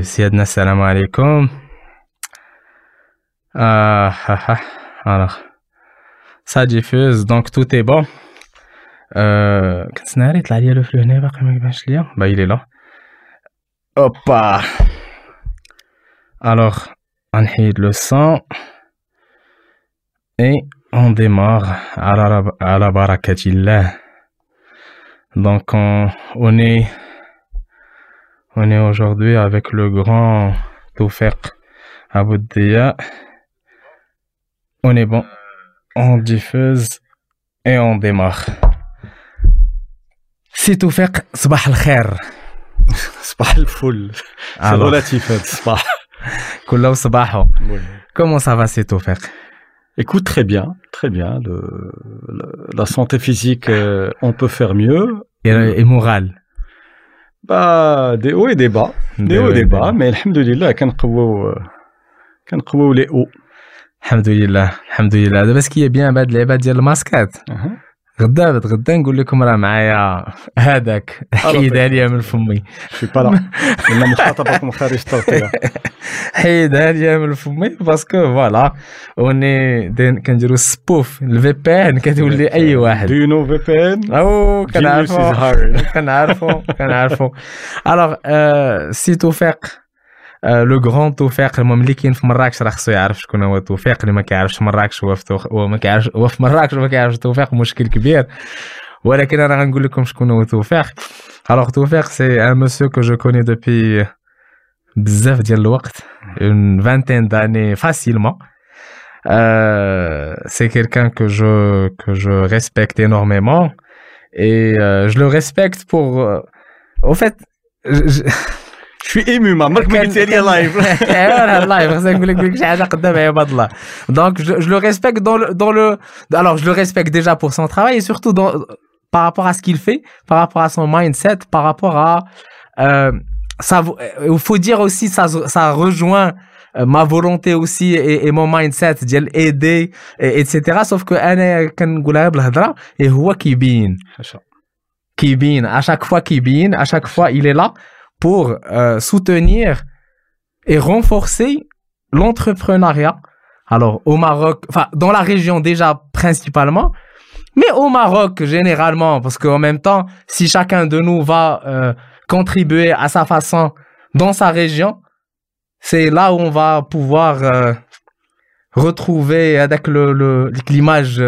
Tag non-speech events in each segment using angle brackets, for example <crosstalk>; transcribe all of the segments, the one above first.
سيادنا السلام عليكم آه alors ça diffuse donc tout est bon euh, كنت ناري طلع لي لوف هنا باقي ما كيبانش ليا bah il est là Hoppa alors غنحيد le son et on démarre على على بركة الله donc on, on est on est aujourd'hui avec le grand Toufek Aboudia. On est bon. On diffuse et on démarre. <laughs> C'est Toufek, Sabah <laughs> al-Khair. Sabah al-Foul. C'est relatif, Sabah. Koulaou Sabaho. Comment ça va, c'est Toufek Écoute, très bien, très bien. Le, la, santé physique, euh, on peut faire mieux. Et, et morale? با دي وي ديبا دي وي ديبا مي الحمد لله كنقويو كنقويو لي أو الحمد لله الحمد لله دابا سكي بيان بعد اللعبه ديال الماسكات غدا غدا نقول لكم راه معايا هذاك <laughs> حيدها ليا من فمي. شي با لا أنا مخاطبكم خارج التوقيع حيدها ليا من فمي باسكو فوالا وني كنديرو سبوف الفي بي ان كتولي أي واحد. دو نو في بي ان أو <laughs> كنعرفو. كنعرفو. كنعرفو. الوغ سي توفيق لو غران توفيق المهم اللي كاين في مراكش راه خصو يعرف شكون هو توفيق اللي ما كيعرفش مراكش هو في توخ... هو ما كيعرفش هو في مراكش وما كيعرفش توفيق مشكل كبير ولكن انا غنقول لكم شكون هو توفيق الوغ توفيق سي ان مسيو كو جو كوني دوبي بزاف ديال الوقت اون فانتين داني فاسيلمون c'est quelqu'un que je que je respecte énormément et euh, je le respecte pour euh, au fait je, je suis ému ما عمرك ما قلت لي لايف لايف خصني نقول لك شي حاجه قدام عباد الله donc je, je le respecte dans le dans le alors je le respecte déjà pour son travail et surtout dans par rapport à ce qu'il fait par rapport à son mindset par rapport à euh, ça il faut dire aussi ça ça rejoint ma volonté aussi et, et mon mindset ديال aider et, etc sauf que انا كنقولها بالهضره et هو كيبين كيبين à chaque fois كيبين à chaque fois il est là pour euh, soutenir et renforcer l'entrepreneuriat. Alors au Maroc, enfin dans la région déjà principalement, mais au Maroc généralement, parce qu'en même temps, si chacun de nous va euh, contribuer à sa façon dans sa région, c'est là où on va pouvoir euh, retrouver avec le l'image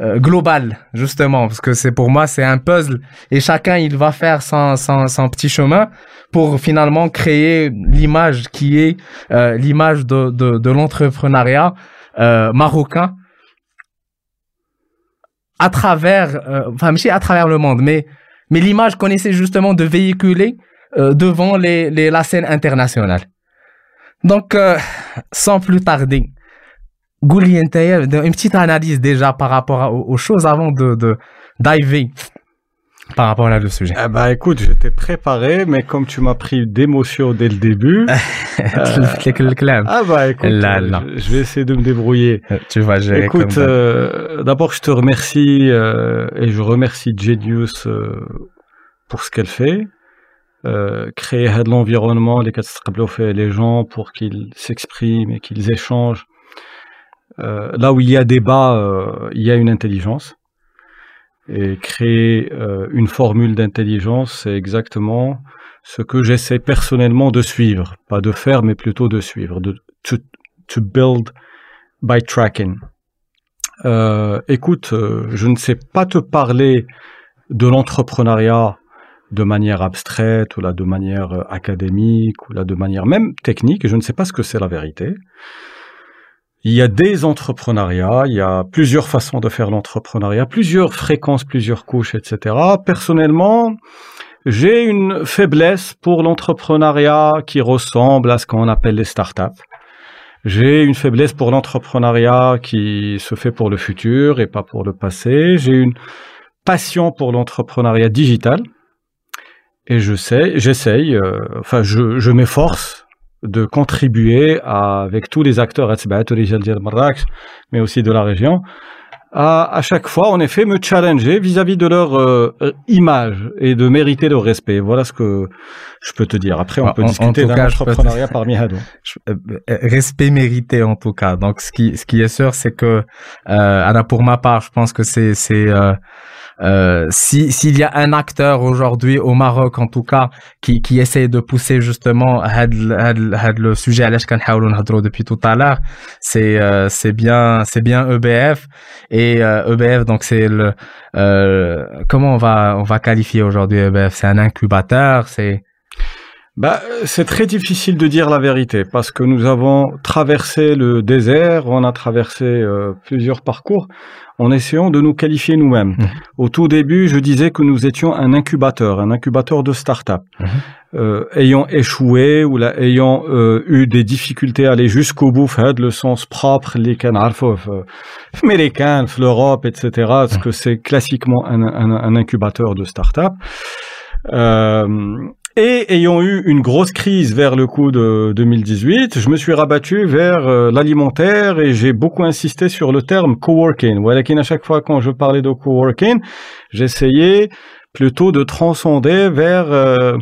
euh, global justement parce que c'est pour moi c'est un puzzle. Et chacun il va faire son, son, son petit chemin pour finalement créer l'image qui est euh, l'image de, de, de l'entrepreneuriat euh, marocain à travers enfin à travers le monde. Mais mais l'image qu'on essaie justement de véhiculer devant les, les, la scène internationale. Donc sans plus tarder Gouli une petite analyse déjà par rapport aux, choses avant de, de diver par rapport à le sujet. Eh bah écoute, j'étais préparé, mais comme tu m'as pris d'émotion dès le début. <laughs> euh, ah bah écoute, là, là. Je, je, vais essayer de me débrouiller. Tu vas gérer. Écoute, euh, d'abord je te remercie euh, et je remercie Genius euh, pour ce qu'elle fait. créer de l'environnement, les les gens pour qu'ils s'expriment et qu'ils échangent. Euh, là où il y a débat, euh, il y a une intelligence. Et créer euh, une formule d'intelligence, c'est exactement ce que j'essaie personnellement de suivre, pas de faire, mais plutôt de suivre, de to, to build by tracking. Euh, écoute, je ne sais pas te parler de l'entrepreneuriat de manière abstraite ou là de manière académique ou là de manière même technique. Je ne sais pas ce que c'est la vérité. Il y a des entrepreneuriats, il y a plusieurs façons de faire l'entrepreneuriat, plusieurs fréquences, plusieurs couches, etc. Personnellement, j'ai une faiblesse pour l'entrepreneuriat qui ressemble à ce qu'on appelle les startups. J'ai une faiblesse pour l'entrepreneuriat qui se fait pour le futur et pas pour le passé. J'ai une passion pour l'entrepreneuriat digital. Et je sais, j'essaye, euh, enfin, je, je m'efforce de contribuer à, avec tous les acteurs, mais aussi de la région, à, à chaque fois, en effet, me challenger vis-à-vis de leur euh, image et de mériter leur respect. Voilà ce que je peux te dire. Après, on peut discuter d'un entrepreneuriat parmi <laughs> Hado. Euh, respect mérité, en tout cas. Donc, ce qui, ce qui est sûr, c'est que, euh, pour ma part, je pense que c'est, c'est, euh, euh, si s'il y a un acteur aujourd'hui au Maroc en tout cas qui qui essaie de pousser justement le sujet à depuis tout à l'heure c'est euh, bien c'est bien EBF et EBF e donc c'est le comment on va on va qualifier aujourd'hui EBF c'est un incubateur c'est bah, c'est très difficile de dire la vérité parce que nous avons traversé le désert, on a traversé euh, plusieurs parcours en essayant de nous qualifier nous-mêmes. Mmh. Au tout début, je disais que nous étions un incubateur, un incubateur de start-up. Mmh. Euh, ayant échoué ou là, ayant euh, eu des difficultés à aller jusqu'au bout, le sens propre, les américains, l'Europe, etc., ce mmh. que c'est classiquement un, un, un, incubateur de start-up. Euh, et ayant eu une grosse crise vers le coup de 2018, je me suis rabattu vers euh, l'alimentaire et j'ai beaucoup insisté sur le terme coworking. Voilà à chaque fois quand je parlais de coworking, j'essayais plutôt de transcender vers euh,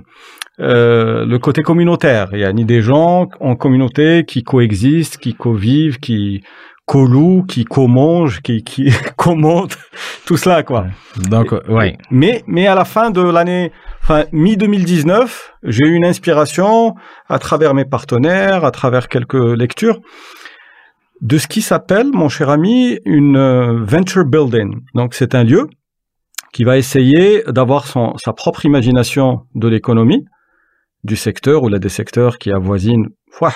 euh, le côté communautaire. Il y a ni des gens en communauté qui coexistent, qui convivent, qui co qui co-mangent, qui, qui <laughs> commentent, tout cela, quoi. Donc, ouais. Mais, mais à la fin de l'année Enfin, mi-2019, j'ai eu une inspiration à travers mes partenaires, à travers quelques lectures, de ce qui s'appelle, mon cher ami, une euh, venture building. Donc, c'est un lieu qui va essayer d'avoir sa propre imagination de l'économie, du secteur ou là des secteurs qui avoisinent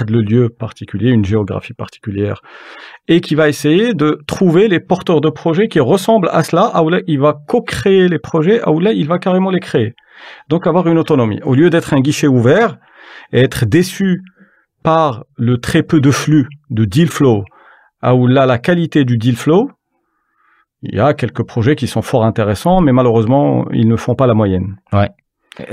le lieu particulier, une géographie particulière, et qui va essayer de trouver les porteurs de projets qui ressemblent à cela, où là il va co-créer les projets, où là il va carrément les créer. Donc avoir une autonomie. Au lieu d'être un guichet ouvert et être déçu par le très peu de flux de deal flow, où là la qualité du deal flow, il y a quelques projets qui sont fort intéressants, mais malheureusement, ils ne font pas la moyenne. Ouais.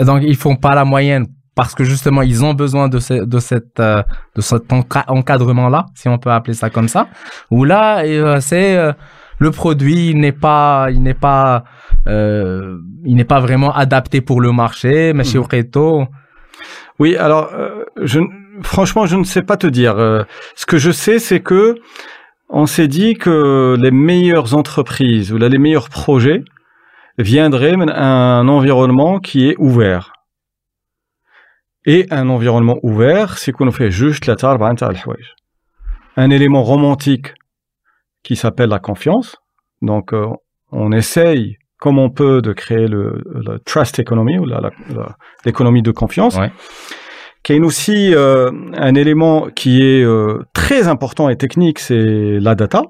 donc, ils font pas la moyenne parce que justement, ils ont besoin de, de, cette, euh, de cet encadrement-là, si on peut appeler ça comme ça, où là, euh, c'est euh, le produit n'est pas, il n'est pas, euh, il n'est pas vraiment adapté pour le marché. Mais chez mmh. Oui, alors, euh, je, franchement, je ne sais pas te dire. Euh, ce que je sais, c'est que on s'est dit que les meilleures entreprises ou là, les meilleurs projets viendraient d'un environnement qui est ouvert. Et un environnement ouvert, c'est qu'on fait juste la Un élément romantique qui s'appelle la confiance. Donc, euh, on essaye, comme on peut, de créer le, trust economy ou l'économie de confiance. Ouais. Qui est aussi euh, un élément qui est euh, très important et technique, c'est la data.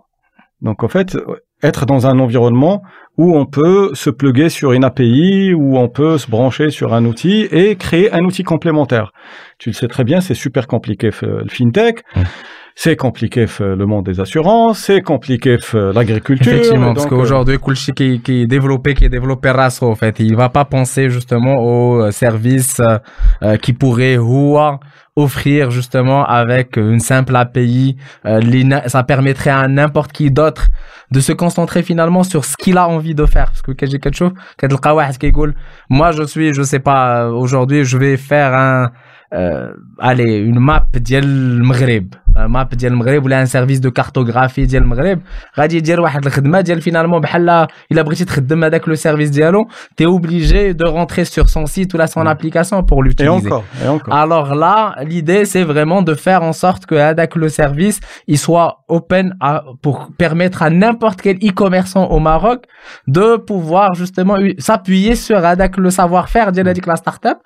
Donc, en fait, être dans un environnement où on peut se pluguer sur une API, où on peut se brancher sur un outil et créer un outil complémentaire. Tu le sais très bien, c'est super compliqué le fintech c'est compliqué le monde des assurances, c'est compliqué l'agriculture. Effectivement, parce qu'aujourd'hui, Kulchi qui, qui est développé, qui est développé Rasso, en fait, il va pas penser justement aux euh, services euh, euh, qui pourraient offrir justement avec une simple API. ça permettrait à n'importe qui d'autre de se concentrer finalement sur ce qu'il a envie de faire. Parce que j'ai quelque chose, moi je suis, je sais pas, aujourd'hui je vais faire un euh, allez une map ديال المغرب map ديال المغرب ولا un service de cartographie ديال المغرب غادي يدير واحد الخدمه ديال finalement بحال الا بغيتي تخدم هذاك لو سيرفيس ديالو تي obligé de rentrer sur son site ou là son application pour l'utiliser. Et encore, et encore. Alors là, l'idée c'est vraiment de faire en sorte que avec le service, il soit open à, pour permettre à n'importe quel e-commerçant au Maroc de pouvoir justement s'appuyer sur avec le savoir-faire de la startup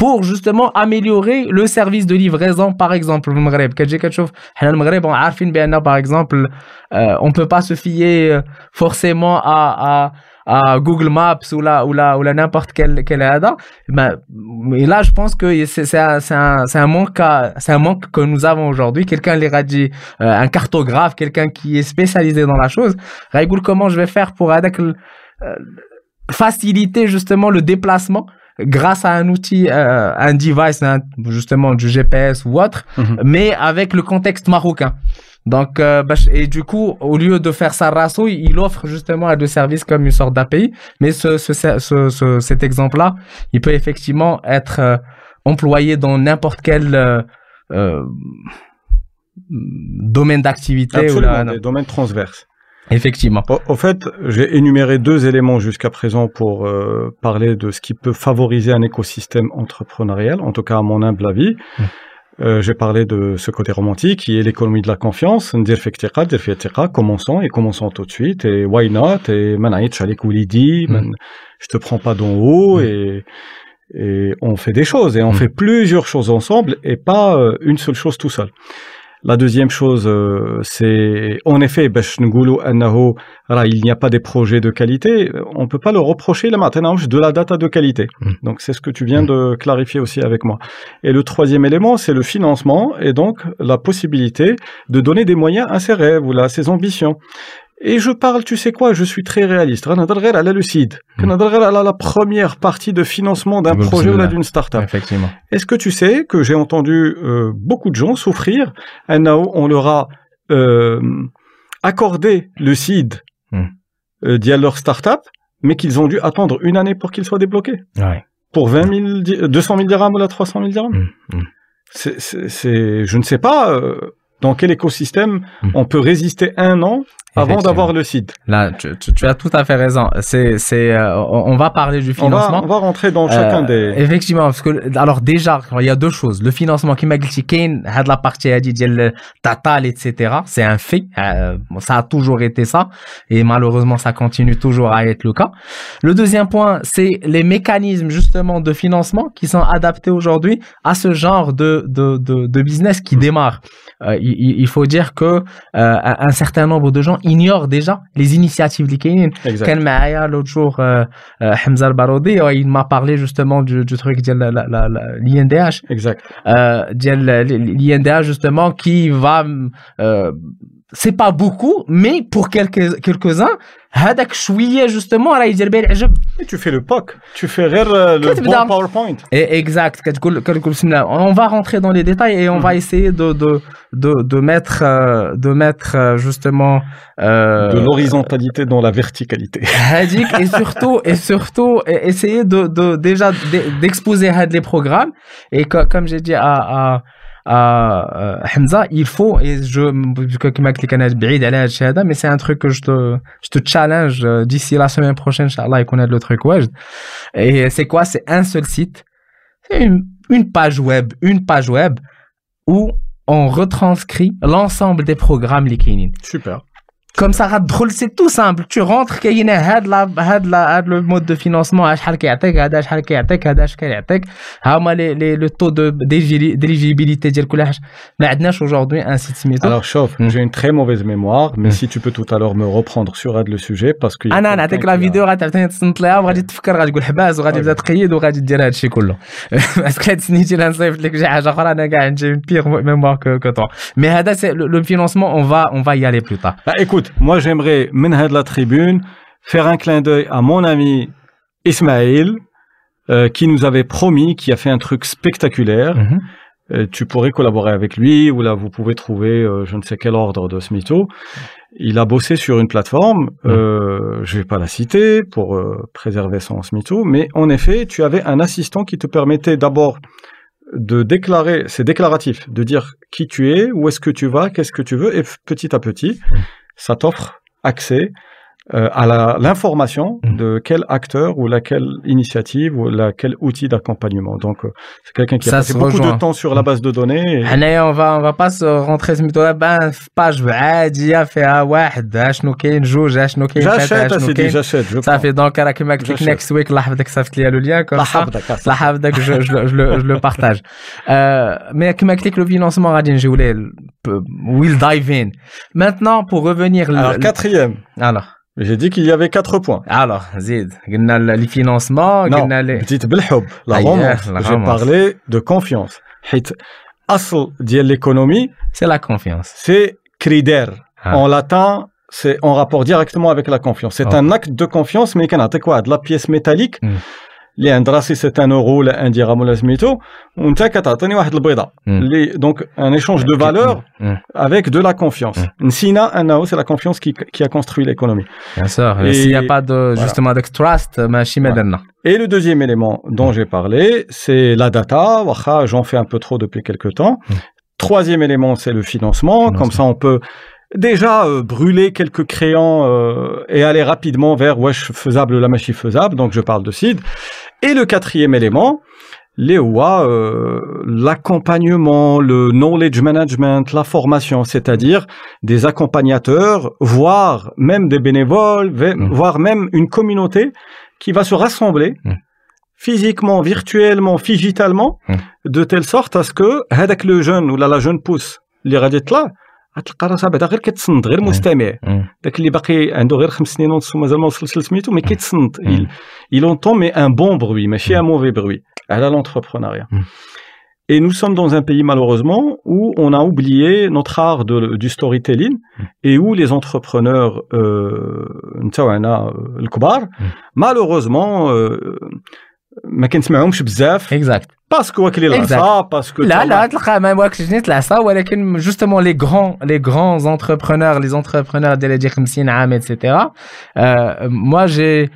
pour justement améliorer le service de livraison par exemple le Maghreb. Par exemple euh, on peut pas se fier euh, forcément à, à, à Google Maps ou là ou là ou là n'importe quel quel ADA ben, mais là je pense que c'est un, un, un manque c'est un manque que nous avons aujourd'hui. Quelqu'un les euh, un cartographe quelqu'un qui est spécialisé dans la chose. Raïgoul comment je vais faire pour euh, faciliter justement le déplacement? Grâce à un outil, euh, un device, un- justement du GPS ou autre, Mhm. mais avec le contexte marocain. Donc, euh, bah, et du coup, au lieu de faire ça rasso, il offre justement à deux services comme une sorte d'API. Mais ce, ce, ce- ce- cet exemple-là, il peut effectivement être euh, employé dans n'importe quel euh, euh, domaine d'activité. ou Absolument, là- des domaines transverses. Effectivement. Au, au fait, j'ai énuméré deux éléments jusqu'à présent pour euh, parler de ce qui peut favoriser un écosystème entrepreneurial, en tout cas à mon humble avis. Mm. Euh, j'ai parlé de ce côté romantique qui est l'économie de la confiance. Commençons et commençons tout de suite. Et why not? Et Mm. man- je te prends pas d'en haut Mm. et et on fait des choses et on Mm. fait plusieurs choses ensemble et pas euh, une seule chose tout seul. La deuxième chose, euh, c'est en effet, il n'y a pas des projets de qualité, on ne peut pas le reprocher la maintenance de la data de qualité. Hmm. Donc c'est ce que tu viens hmm. de clarifier aussi avec moi. Et le troisième élément, c'est le financement et donc la possibilité de donner des moyens à ses rêves ou à ses ambitions. Et je parle, tu sais quoi, je suis très réaliste. On à la lucide. On à la première partie de financement d'un projet ou d'une start-up. Effectivement. Est-ce que tu sais que j'ai entendu euh, beaucoup de gens souffrir? On leur a euh, accordé le seed euh, via leur start-up, mais qu'ils ont dû attendre une année pour qu'il soit débloqué. Ouais. Pour 200 000 dirhams ou la 300 000 dirhams. Mm. Mm. C'est, je ne sais pas dans quel écosystème hmm. on peut résister un an avant d'avoir le site? Là, tu, tu, tu, as tout à fait raison. C'est, c'est, euh, on va parler du financement. On va, on va rentrer dans euh, chacun des. Effectivement, parce que alors déjà, il y a deux choses. Le financement qui m'a dit Kane, de la partie a dit tatal, etc. C'est un fait. Euh, ça a toujours été ça, et malheureusement, ça continue toujours à être le cas. Le deuxième point, c'est les mécanismes justement de financement qui sont adaptés aujourd'hui à ce genre de de, de, de business qui hmm. démarre. Euh, il, il, faut dire que euh, un certain nombre de gens ignorent déjà les initiatives likénines. Ken Maaya, l'autre jour, euh, euh, Hamza Al-Barodi, il m'a parlé justement du, du truc de l'INDH. Exact. L'INDH, justement, qui va c'est pas beaucoup mais pour quelques quelques-uns هذاك شويه justement راه يدير به العجب Et tu fais le POC. Tu fais rire euh, le كتبدا. bon PowerPoint. Et exact. كتقول- كتقول بسم الله. On va rentrer dans les détails et on va essayer de de de de mettre euh, de mettre euh, justement euh, De l'horizontalité dans la verticalité. هذيك <laughs> et surtout et surtout e- essayer de de déjà d'e- d'exposer هاد les programmes et co- comme j'ai dit à à à euh, euh, euh, Hamza, il faut, et je, mais c'est un truc que je te, je te challenge euh, d'ici la semaine prochaine, Inch'Allah, et qu'on a le truc Wajd. Et c'est quoi? C'est un seul site, c'est une, une, page web, une page web où on retranscrit l'ensemble des programmes Likinin. Super. Comme ça, Radroll, c'est tout simple. Tu rentres, qu'il y a le mode de financement, ah, le taux d'éligibilité. aujourd'hui un site Alors, chauffe, hmm. j'ai une très mauvaise mémoire, mais hmm. si tu peux tout à l'heure me reprendre sur le sujet, parce que. Ah non, avec la vidéo, tu <laughs> as une pire mémoire que toi. Mais le financement, on va y aller plus tard. Bah, écoute, écoute, moi j'aimerais, mener de la tribune, faire un clin d'œil à mon ami Ismaël, euh, qui nous avait promis, qui a fait un truc spectaculaire. Mhm. Euh, tu pourrais collaborer avec lui, ou là vous pouvez trouver euh, je ne sais quel ordre de mytho. Il a bossé sur une plateforme, euh, je vais pas la citer pour préserver son smito, mais en effet, tu avais un assistant qui te permettait d'abord de déclarer, c'est déclaratif, de dire qui tu es, où est-ce que tu vas, qu'est-ce que tu veux, et petit à petit, ça t'offre accès à la- l'information Mm. de quel acteur ou laquelle initiative ou laquelle outil d'accompagnement. Donc, euh, c'est quelqu'un qui a Ça passé se beaucoup rejoint. de temps sur la base de données. et- حنايا on va on va pas se rentrer سميتو بان في باج عاديه فيها واحد ها شنو كاين جوج ها شنو كاين ثلاثة، ها J'achète, شنو c'est dit, كاين j'achète. Je prends. صافي دونك راه كيما قلت لك J'achète. نيكست ويك الله يحفظك صيفط لي لو ليان كوم La سا habda, ça. الله يحفظك جو جو جو جو بارتاج مي كيما قلت لك لو فينونسمون غادي نجيو ليه ويل دايف ان مانتنون بور ريفونير Alors, quatrième, alors j'ai dit qu'il y avait quatre points. alors زيد قلنا لي فينونسمون Non, قلنا لي petite بالحب, la Aïe, romance. la J'ai romance. parlé de confiance. حيت أصل ديال l'économie, c'est la confiance c'est crider. Ah. En latin, c'est en rapport directement avec la confiance. C'est Ok. un acte de confiance, mais كنعطيك واحد la pièce métallique Mm. اللي عند راسي سي ان اورو ولا ان درهم ولا سميتو وانت كتعطيني واحد البيضه اللي دونك ان ايشونج دو فالور avec de la confiance. نسينا انه c'est la confiance qui, qui a construit l'économie. Bien sûr. Et s'il n'y a pas de justement de trust, ماشي مدلنا. Et le deuxième élément dont j'ai parlé, c'est la data. Wacha, j'en fais un peu trop depuis quelques temps. Troisième élément, c'est le financement. Comme ça, on peut déjà euh, brûler quelques créants euh, et aller rapidement vers wesh faisable la machine faisable. Donc je parle de seed. et le quatrième élément, les euh, l'accompagnement, le knowledge management, la formation, c'est-à-dire des accompagnateurs, voire même des bénévoles, mm. voire même une communauté qui va se rassembler mm. physiquement, virtuellement, digitalement, mm. de telle sorte à ce que avec le jeune ou la jeune pousse, les là, غتلقى راسها بعدا غير كتصنت غير مستمع داك اللي باقي عنده غير خمس سنين ونص ومازال ما وصلش لسميتو مي كيتصنت il entend mais un bon bruit ماشي un mauvais bruit على l'entrepreneuriat Et nous sommes dans un pays malheureusement où on a oublié notre art de, du storytelling et où les entrepreneurs نتاعنا الكبار malheureusement ما كنسمعهمش بزاف exact باسكو واكلين العصا باسكو لا لا تلقى ما واكلش جنيت العصا ولكن جوستومون لي غران لي غران انتربرونور لي انتربرونور ديال 50 عام اتسيتيرا موا جي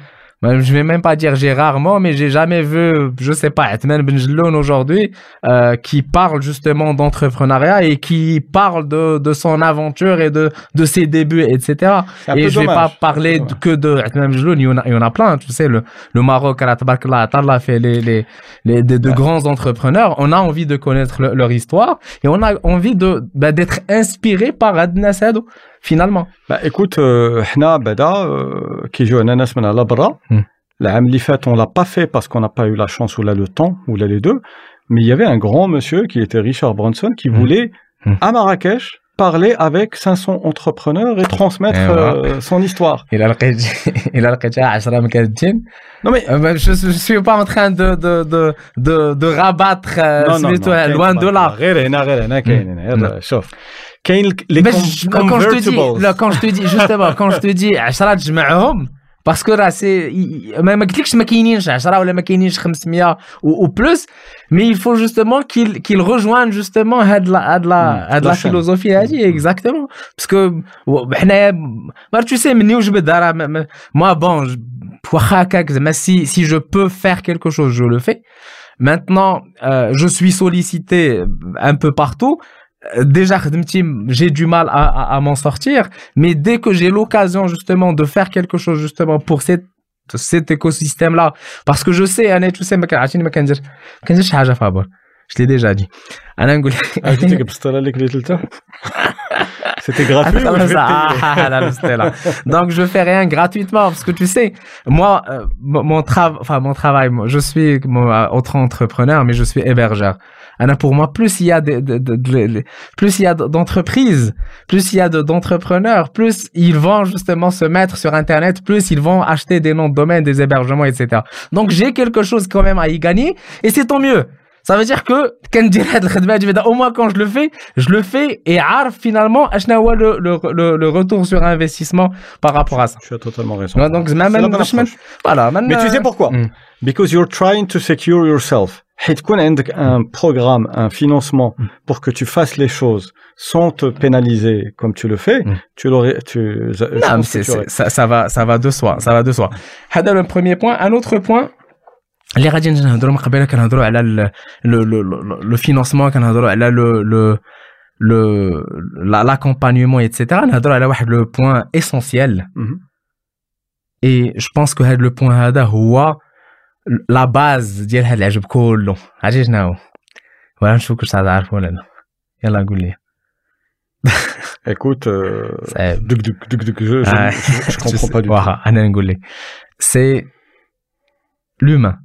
je vais même pas dire j'ai rarement, mais j'ai jamais vu, je sais pas, Atman Benjeloun aujourd'hui, euh, qui parle justement d'entrepreneuriat et qui parle de, de son aventure et de, de ses débuts, etc. Et je vais pas parler que de Atman Benjeloun, il y en a, il y en a plein, tu sais, le, le Maroc, à la fait les, les, les, de, de grands entrepreneurs. On a envie de connaître leur histoire et on a envie de, bah, d'être inspiré par Adna finalement bah écoute حنا بعدا كيجيونا ناس من على برا العام اللي فات on l'a pas fait parce qu'on n'a pas eu la chance ou là le temps ou là les deux mais il y avait un grand monsieur qui était Richard Branson qui voulait à Marrakech parler avec 500 entrepreneurs et transmettre euh, son histoire. <laughs> Il a <laughs> il a Non mais je, je suis pas en train de de de de, de rabattre euh, non, non, non, loin de là. quand je te dis là, quand je te dis justement quand je te dis 10 تجمعهم باسكو راه سي ما ما قلتلكش ما كاينينش 10 ولا ما كاينينش 500 ou plus mais il faut justement qu'il qu'il rejoigne justement هاد لا هاد لا هاد لا فيلوزوفي هادي اكزاكتومون باسكو حنايا ما tu sais مني وجبد راه moi bon واخا هكاك زعما si si je peux faire quelque chose je le fais maintenant euh, je suis sollicité un peu partout déjà j'ai du mal à, à, à m'en sortir mais dès que j'ai l'occasion justement de faire quelque chose justement pour cette cet écosystème là parce que je sais انا tu sais ما كنعرفش ما كندير ما كنديرش حاجه فابور je l'ai déjà dit <laughs> انا نقول C'était gratuit. Donc je fais rien gratuitement parce que tu sais, moi, euh, mon travail, enfin mon travail, je suis autre entrepreneur, mais je suis hébergeur pour moi, plus il y a de, de, de, plus il y a d'entreprises, plus il y a d'entrepreneurs, plus ils vont justement se mettre sur Internet, plus ils vont acheter des noms de domaine, des hébergements, etc. Donc j'ai quelque chose quand même à y gagner et c'est tant mieux. Ça veut dire que au moins quand je le fais, je le fais et arf finalement le, le, le, le retour sur investissement par rapport à ça. Tu as totalement raison. Donc, voilà, Mais tu sais pourquoi? hmm. Because you're trying to secure yourself. حيت تكون عندك un programme, un financement mm. pour que tu fasses les choses sans te pénaliser comme tu le fais, mm. tu l'aurais, tu, non, c'est, ça, ça va, ça va de soi, ça va de soi. هذا le premier point. Un autre point, اللي غادي نهضروا من قبيله كنهضروا على le financement كنهضروا على le le le l'accompagnement etc نهضروا على واحد le point essentiel mm-hmm. et je pense que هذا le point هذا هو لا باز ديال هاد العجب كله عرفتي شنو هو ولا نشوفك واش تعرف ولا لا يلا قول لي Écoute, euh, duc, duc, duc, duc, je, je, ah, je, je comprends <laughs> pas du tout. C'est l'humain.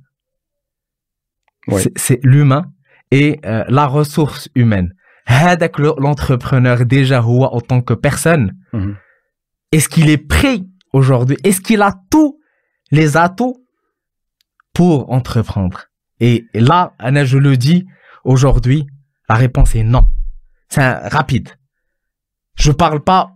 Ouais. C'est l'humain et euh, la ressource humaine. هذاك l'entrepreneur déjà هو en tant que personne. Mm -hmm. Est-ce qu'il est prêt aujourd'hui Est-ce qu'il a tous les atouts pour entreprendre Et là, Anna, je le dis aujourd'hui, la réponse est non. C'est rapide. Je parle pas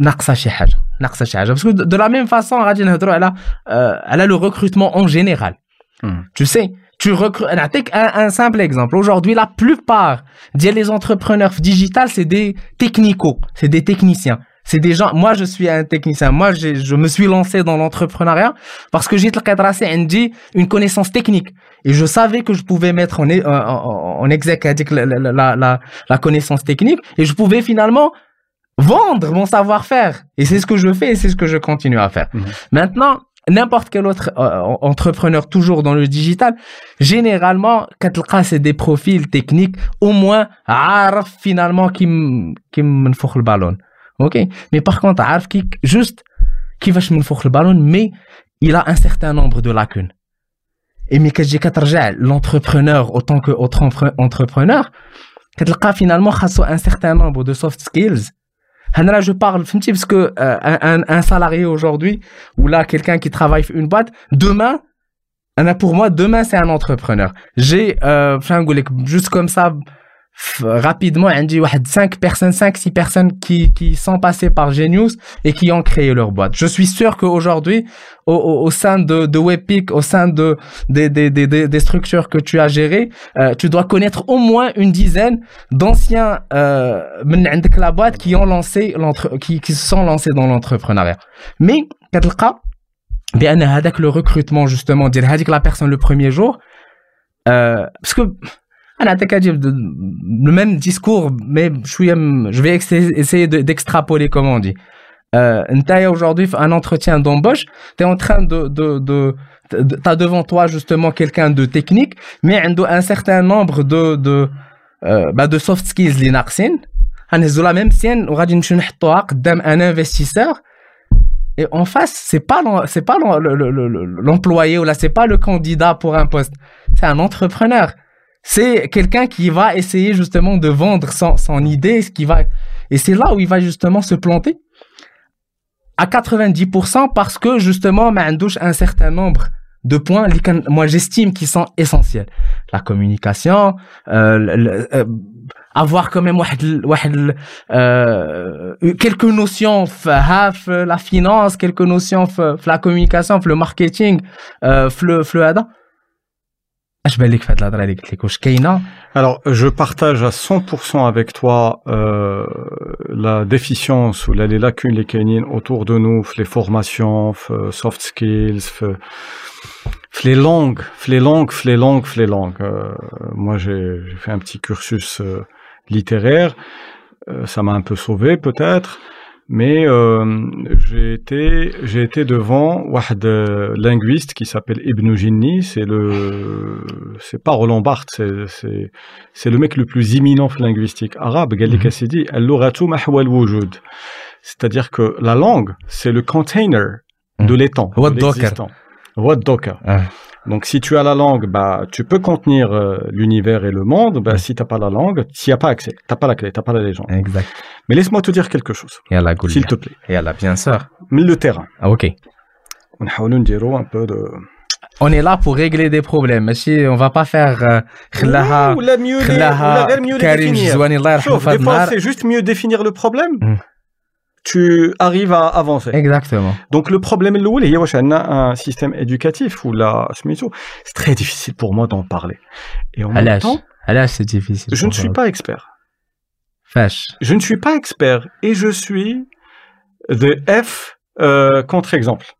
لك انا كوم بوركوا جو تو دي ما, ما كاينش هذوك الناس جو بارل با دو تو الموند ان ميم طون مي اون لا ريسورس هومان لا فورماسيون ناقصه شي حاجه ناقصه شي حاجه باسكو دو لا ميم فاسون غادي نهضروا على على لو ريكروتمون اون جينيرال tu sais tu recrutes un, un simple exemple aujourd'hui la plupart des entrepreneurs digitales c'est des technicaux c'est des techniciens c'est des gens moi je suis un technicien moi je me suis lancé dans l'entrepreneuriat parce que j'ai tracé une connaissance technique et je savais que je pouvais mettre en en, en exec la, la, la, la connaissance technique et je pouvais finalement vendre mon savoir-faire. Et c'est ce que je fais et c'est ce que je continue à faire. Mhm. Maintenant, n'importe quel autre euh, entrepreneur toujours dans le digital, généralement, quand c'est des profils techniques, au moins, arf finalement qui qui me le ballon. OK? Mais par contre, arf qui juste qui va me le ballon mais il a un certain nombre de lacunes. Et mais quand j'ai l'entrepreneur autant que autre entrepreneur, quand finalement un certain nombre de soft skills Là, je parle, parce que euh, un, un salarié aujourd'hui, ou là, quelqu'un qui travaille une boîte, demain, pour moi, demain, c'est un entrepreneur. J'ai, euh, juste comme ça, rapidement, on dit 5 personnes, 5, 6 personnes qui, qui sont passées par Genius et qui ont créé leur boîte. Je suis sûr qu'aujourd'hui, au, au, sein de, de au sein de, des, des, des, des structures que tu as gérées, euh, tu dois connaître au moins une dizaine d'anciens euh, la boîte qui ont lancé qui, qui se sont lancés dans l'entrepreneuriat. Mais, bien, avec le recrutement, justement, dire, la personne le premier jour, euh, parce que le même discours, mais je vais essayer d'extrapoler, comme on dit. Euh, aujourd'hui, un entretien d'embauche, tu es en train de, de, de, as devant toi justement quelqu'un de technique, mais un certain nombre de, de, euh, bah, de soft skills, les narcines. la même on un investisseur. Et en face, c'est pas c'est pas l'employé ou là, c'est pas le candidat pour un poste. C'est un entrepreneur c'est quelqu'un qui va essayer justement de vendre son, son idée, ce qui va, et c'est là où il va justement se planter à 90% parce que justement, douche un certain nombre de points, moi j'estime qu'ils sont essentiels. La communication, euh, euh, avoir quand même euh, quelques notions la finance, quelques notions la communication, le marketing, le, le, alors, je partage à 100% avec toi euh, la déficience ou les lacunes les canines autour de nous, les formations, soft skills, les langues, les langues, les langues, les langues. Euh, moi, j'ai fait un petit cursus euh, littéraire, euh, ça m'a un peu sauvé peut-être mais euh, j'ai été j'ai été devant un euh, linguiste qui s'appelle Ibn Jinni. C'est le c'est pas Roland Barthes c'est c'est le mec le plus imminent linguistique arabe Gali mhm. Kassidi. Al-lughatu mahwa al-wujud. C'est-à-dire que la langue c'est le container mhm. de l'étang de l'existant. Donc si tu as la langue, bah tu peux contenir euh, l'univers et le monde. Bah si t'as pas la langue, tu n'y as pas accès, t'as pas la clé, t'as pas la légende. Exact. Mais laisse-moi te dire quelque chose. S'il te plaît. Et là, bien sûr. Mais le terrain. Ah, ok. On a un peu de. On est là pour régler des problèmes. Mais on va pas faire. Euh, ou la mieux, la mieux définir. des fois, c'est juste mieux définir le problème. Hmm tu arrives à avancer. Exactement. Donc le problème il y a un système éducatif où la c'est très difficile pour moi d'en parler. Et en même temps, c'est difficile. Je ne suis pas expert. Fâche. Je ne suis pas expert et je suis de F euh, contre-exemple.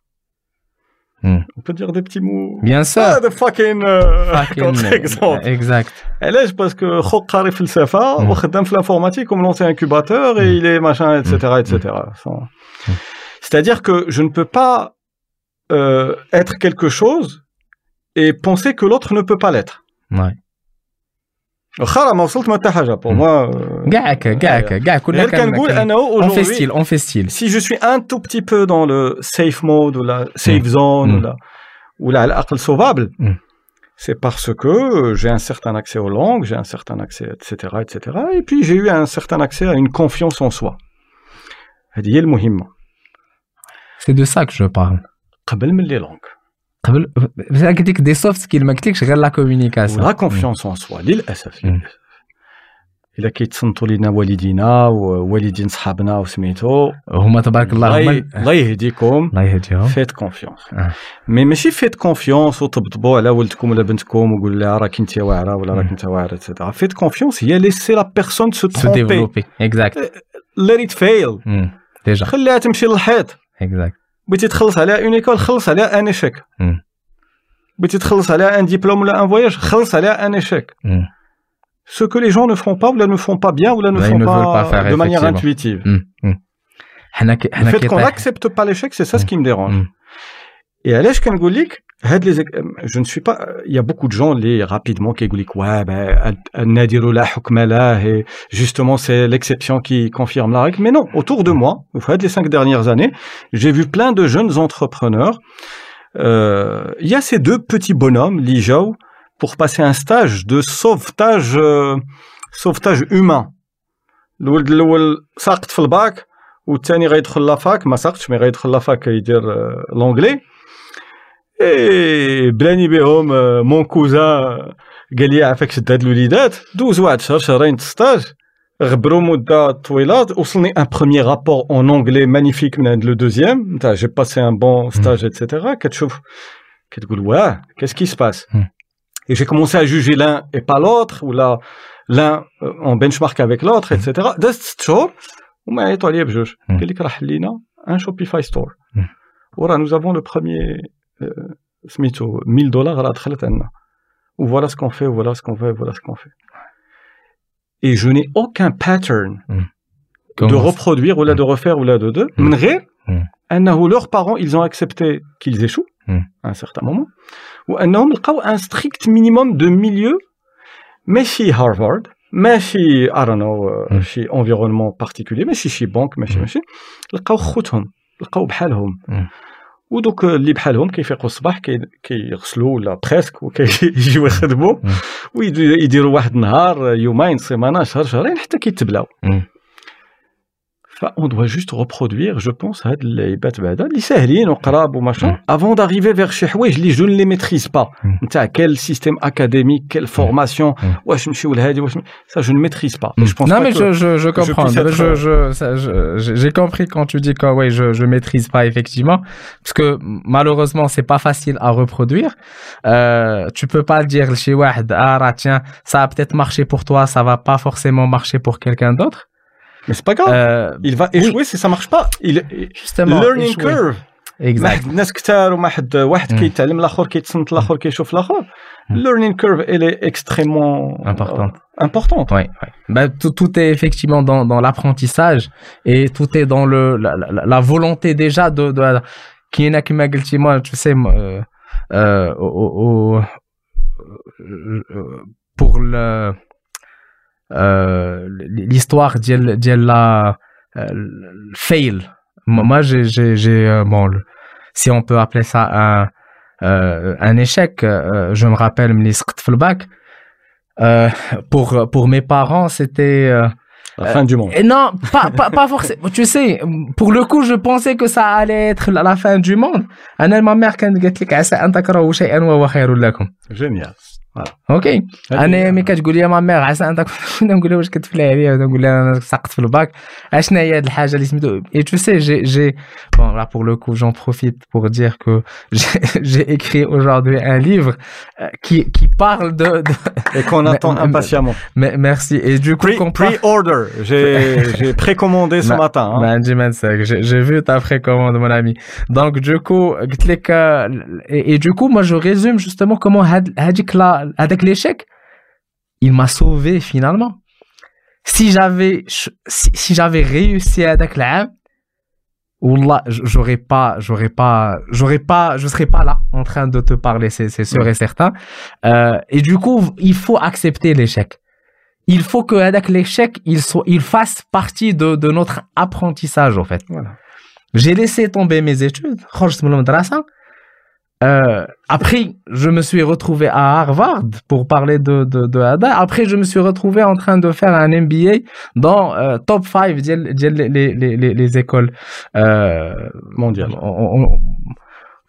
Mm. On peut dire des petits mots. Bien ah, sûr. Ah, the fucking, uh, fucking euh, exemple. Exact. Allège parce que Khokkari Filsafa, mm. on l'informatique comme lancer incubateur et mm. il est machin, etc., hmm. etc. Hmm. Hmm. C'est-à-dire que je ne peux pas euh, être quelque chose et penser que l'autre ne peut pas l'être. Ouais. واخا ما وصلت ما حتى حاجه بور موا كاع هكا كاع هكا كاع كلنا غير كنقول انه اون في ستيل اون في ستيل si je suis un tout petit peu dans le safe mode ou la safe zone ou la ou la العقل sauvable Mm. c'est parce que j'ai un certain accès aux langues j'ai un certain accès etc etc et puis j'ai eu un certain accès à une confiance en soi هذه هي المهمه سي دو سا كو جو بارل قبل قلت لك دي سوفت سكيل ما قلتلكش غير لا كوميونيكاسيون ولا كونفيونس اون سوا للاسف إلا كيتصنتوا لينا والدينا ووالدين صحابنا وسميتو. هما تبارك الله الله الله يهديكم. الله يهديهم. فيت كونفيونس. مي ماشي فيت كونفيونس وطبطبوا على ولدكم ولا بنتكم وقول لها راك انت واعرة ولا راك. انت واعرة فيت كونفيونس هي ليسي لا بيرسون سو ديفلوبي اكزاكت ليت فيل ديجا خليها تمشي للحيط. اكزاكت بغيتي تخلص عليها اون ايكول خلص عليها ان ايشيك مم. بغيتي تخلص عليها ان ديبلوم ولا ان فواياج خلص عليها ان ايشيك ce que les gens ne font pas ou ne font pas bien ou ne Bah, font ils ne pas, veulent pas faire, de manière effectivement. intuitive. حنا كي Le حنا fait كي qu'on طايح- n'accepte pas l'échec, c'est ça ce qui me dérange. Mm. Et علاش كنقول لك هاد les je ne suis pas il y a beaucoup de gens les rapidement qui يقول لك ouais ben النادر لا حكم له et justement c'est l'exception qui confirme la règle mais non autour de moi au fait les cinq dernières années j'ai vu plein de jeunes entrepreneurs euh, il y a ces deux petits bonhommes Lijao pour passer un stage de sauvetage euh, sauvetage humain الولد الاول ساقط في الباك والثاني غيدخل لافاك ما ساقطش مي غيدخل لافاك يدير آه، لونجلي اي بلاني بهم آه، مون كوزا قال لي عافاك شد هاد الوليدات دوز واحد شهر شهرين ستاج غبروا مده طويله وصلني ان بروميير رابور اون اونجلي مانيفيك من عند لو دوزيام نتاع جي باسي ان بون ستاج اتسيتيرا كتشوف كتقول واه كيس كي سباس Mm. Et j'ai commencé à juger l'un et pas l'autre, ou là, l'un euh, en benchmark avec l'autre, etc. دازت ست شهور وما عيطوا عليا بجوج Mm. قال لك راه حلينا ان شوبيفاي ستور Mm. وراه nous avons le premier euh, سميتو 1000 دولار راه دخلت عندنا ou voilà ce qu'on fait ou voilà ce qu'on fait voilà ce qu'on fait et je n'ai aucun pattern de Comment- reproduire ou là de refaire ou là de deux Mm. من غير Mm. انه leurs parents ils ont accepté qu'ils échouent Mm. à un certain moment وانهم لقاو un strict minimum de milieu ماشي هارفارد ماشي I don't know Mm. uh, شي environnement particulier ماشي شي بنك ماشي Mm. ماشي لقاو ودوك اللي بحالهم كيفيقوا الصباح كي- كيغسلوا ولا بريسك وكيجيو <laughs> يخدموا. ويديروا واحد النهار يومين سيمانة شهر شهرين حتى كيتبلاو. فاون دوا جوست reproduire جو بونس هاد اللعيبات بعدا اللي ساهلين وقراب وماشا Mm. افون d'arriver vers شي حوايج اللي جو لي ميتريز با Mm. نتاع كيل سيستيم اكاديميك كيل فورماسيون Mm. واش نمشيو لهادي واش سا جو ميتريز با Mm. جو بونس non, mais je, je, je comprends. puisse être, Je, euh, je, ça, je- j'ai j'ai compris quand tu dis que ouais, je, je maîtrise pas effectivement, parce que malheureusement c'est pas facile à reproduire. Euh, tu peux pas dire chez Wahed, ah là, tiens, ça a peut-être marché pour toi, ça va pas forcément marcher pour quelqu'un d'autre. mais c'est pas grave Euh, il va échouer si ça marche pas il justement. learning échouer. curve ما Exact. حد ناس كثار وما حد واحد Mm. كيتعلم الاخر كيتصنت الاخر كيشوف الاخر Mm. learning curve elle est extrêmement Importante. euh, importante Ouais, ouais. Bah, tout, tout est effectivement dans, dans l'apprentissage et tout est dans le, la, la, la volonté déjà de, de, qui est qui m'a dit, moi, tu sais, moi, euh, euh, au, au- euh, pour le, euh, euh, l'histoire d'elle la euh, fail. Moi, j'ai euh, bon, si on peut appeler ça un, un échec. je me rappelle, le bac. Pour pour mes parents, c'était la fin du monde. non, pas pas, forcément. <laughs> tu sais, pour le coup, je pensais que ça allait être la, la fin du monde. Génial. اوكي انا ملي كتقول لي ما ميغ عسى انت كنا نقول لها واش كتفلي عليا ولا نقول لها انا سقطت في الباك اشنا هي هاد الحاجه اللي سميتو اي تو سي جي جي bon là pour le coup j'en profite pour dire que j'ai j'ai écrit aujourd'hui un livre euh, qui qui parle de, de... et qu'on Mais- <laughs> attend mais- impatiemment Mais, merci et du coup Pre- qu'on parle pre-order <laughs> j'ai j'ai précommandé ce Ma- matin hein. Ben, Jimen Sek, j'ai j'ai vu ta précommande, mon ami. Donc, du coup, قلت لك, euh, et, et du coup, moi, je résume justement comment had- hadik la- hadak l'échec, il m'a sauvé finalement. Si j'avais, si, si j'avais réussi hadak l'am, Wallah, j'aurais pas, j'aurais pas, j'aurais pas, je serais pas là en train de te parler, c'est c'est sûr et certain. Euh, et du coup, il faut accepter l'échec. il faut que avec l'échec, il, soit, il fasse partie de, de notre apprentissage, en fait. Voilà. J'ai laissé tomber mes études. Euh, après, je me suis retrouvé à Harvard pour parler de, de, de Hada. Après, je me suis retrouvé en train de faire un MBA dans euh, top 5 les, les, les, les, écoles euh, mondiales.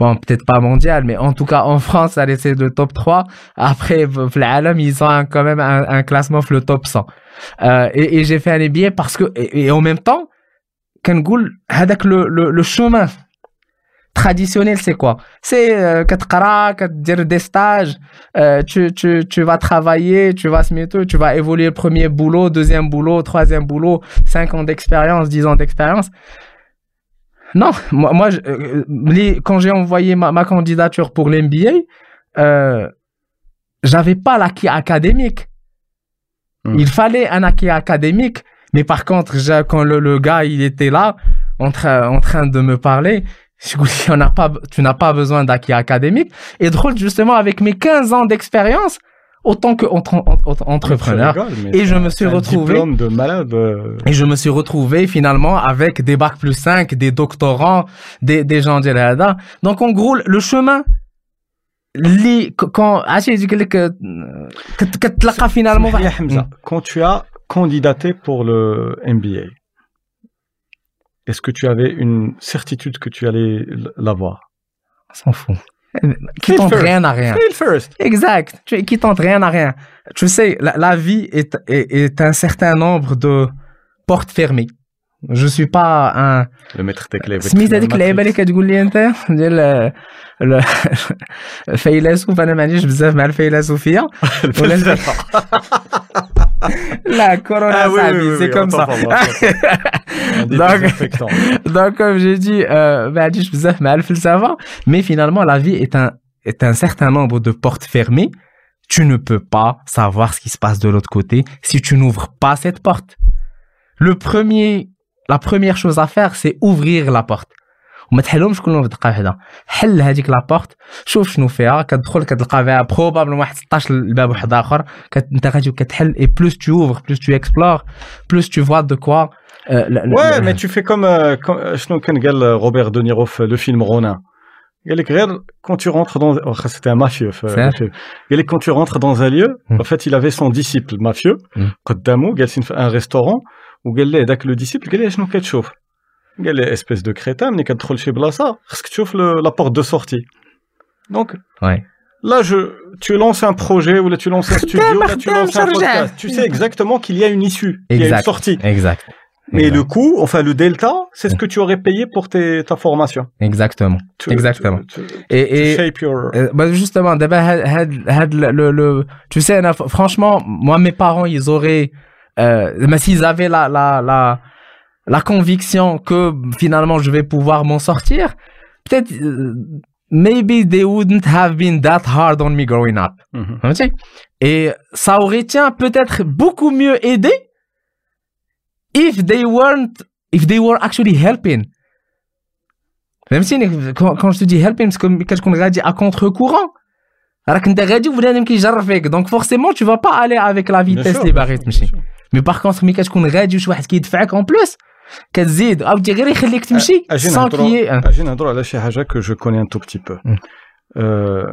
Bon, peut-être pas mondiales, mais en tout cas en France, allez, c'est le top 3. Après, l'Alam, ils ont quand même un, un classement, le top 100. Euh, et, et j'ai fait un MBA parce que, et, et en même temps, Kangoul, le, le, le chemin traditionnel, c'est quoi? C'est euh, dire des stages, euh, tu, tu, tu, vas travailler, tu vas se mettre, tu vas évoluer premier boulot, deuxième boulot, troisième boulot, cinq ans d'expérience, dix ans d'expérience. Non, moi, moi je, euh, les, quand j'ai envoyé ma, ma, candidature pour l'MBA, euh, j'avais pas l'acquis académique. Hmm. Il fallait un acquis académique. Mais par contre, quand le, le gars, il était là, en, tra en train de me parler, on n'a pas, tu n'as pas besoin d'acquis académique. Et drôle, justement, avec mes 15 ans d'expérience, autant que entrepreneur. Et je me suis retrouvé. de malade. Euh. Et je me suis retrouvé finalement avec des bacs plus 5, des doctorants, des, des gens de là Donc en gros, le chemin, quand, ah, quand euh, finalement. Hmm. Quand tu as candidaté pour le MBA, est-ce que tu avais une certitude que tu allais l- l'avoir On s'en fout. Qui Feel tente first. rien à rien. Fail first. Exact. Tu, qui tente rien à rien. Tu sais, la, la vie est, est, est un certain nombre de portes fermées. Je suis pas un, Le maître des clés. سميت <laughs> هذيك اللعيبه اللي كتقول لي انت ديال ال- الفيلسوف انا ما عنديش بزاف مع الفيلسوفيه ولا <laughs> <laughs> La Corona ah, oui, oui, c'est comme ça. <laughs> donc, comme j'ai dit, euh, bah, mais finalement, la vie est un, est un certain nombre de portes fermées. Tu ne peux pas savoir ce qui se passe de l'autre côté si tu n'ouvres pas cette porte. Le premier, la première chose à faire, c'est ouvrir la porte. وما تحلهمش كلهم في دقه واحده حل هذيك لابورت شوف شنو فيها كتدخل كتلقى فيها بروبابل واحد 16 الباب واحد اخر كت... انت غادي كتحل اي بلوس tu ouvres plus tu explores plus tu vois de quoi euh, le- le- Ouais, le- mais tu fais comme euh, quand- euh, شنو كان قال Robert De Niro في le film Ronin. قال لك غير quand tu rentres dans oh, c'était un mafieux في C'est le film. قال لك quand tu rentres dans un lieu Mm. en fait il avait son disciple mafieux Mm. قدامه جالسين في un restaurant وقال له ذاك le disciple قال له شنو كتشوف قال له espèce de crétin ملي كتدخل شي بلاصه خصك تشوف le- la porte de sortie donc Ouais. Là, je, tu lances un projet ou là tu lances un studio, là tu Madame lances un Chargé. podcast. Tu sais exactement qu'il y a une issue, qu'il y a une Exact. sortie. Exact. Mais Exact. le coût, enfin le delta, c'est ce que tu aurais payé pour tes, ta formation. Exactement. To- Exactement. To, to- Et, to et shape your. euh, bah justement, d'abord, had- had- had le, le, le- tu sais, Anna, franchement, moi, mes parents, ils auraient, euh, mais s'ils avaient la, la, la, la conviction que finalement je vais pouvoir m'en sortir, peut-être, euh, maybe they wouldn't have been that hard on me growing up. Mm -hmm. Et ça aurait peut-être beaucoup mieux aidé if they weren't, if they were actually helping. Même si, quand, je te dis helping, c'est parce que quelqu'un a dit à contre-courant. Donc forcément, tu ne vas pas aller avec la vitesse des barrettes. Mais par contre, mais qu'est-ce qu'on a dit, je suis en plus. كتزيد عاودتي غير يخليك تمشي أجي sans نهضروا- qu'il y ait un- أجي نهضروا على شي حاجة que je connais un tout petit peu. Mm. Euh,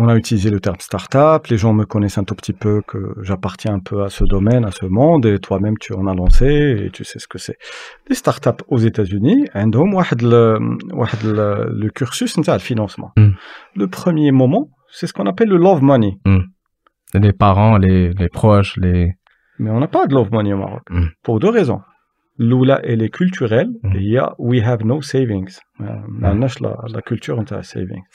on a utilisé le terme startup. Les gens me connaissent un tout petit peu que j'appartiens un peu à ce domaine, à ce monde, et toi-même tu en as lancé et tu sais ce que c'est. Les startups aux États-Unis, عندهم واحد ال- واحد ال- le cursus نتاع الفinancement. Mm. Le premier moment, c'est ce qu'on appelle le love money. les parents les les proches les Mais on n'a pas de love money au Maroc. Mm. Pour deux raisons. L'oula, elle est culturelle. Mm. Et il y a we have no savings. Euh, ما عندناش la, la culture نتاع savings.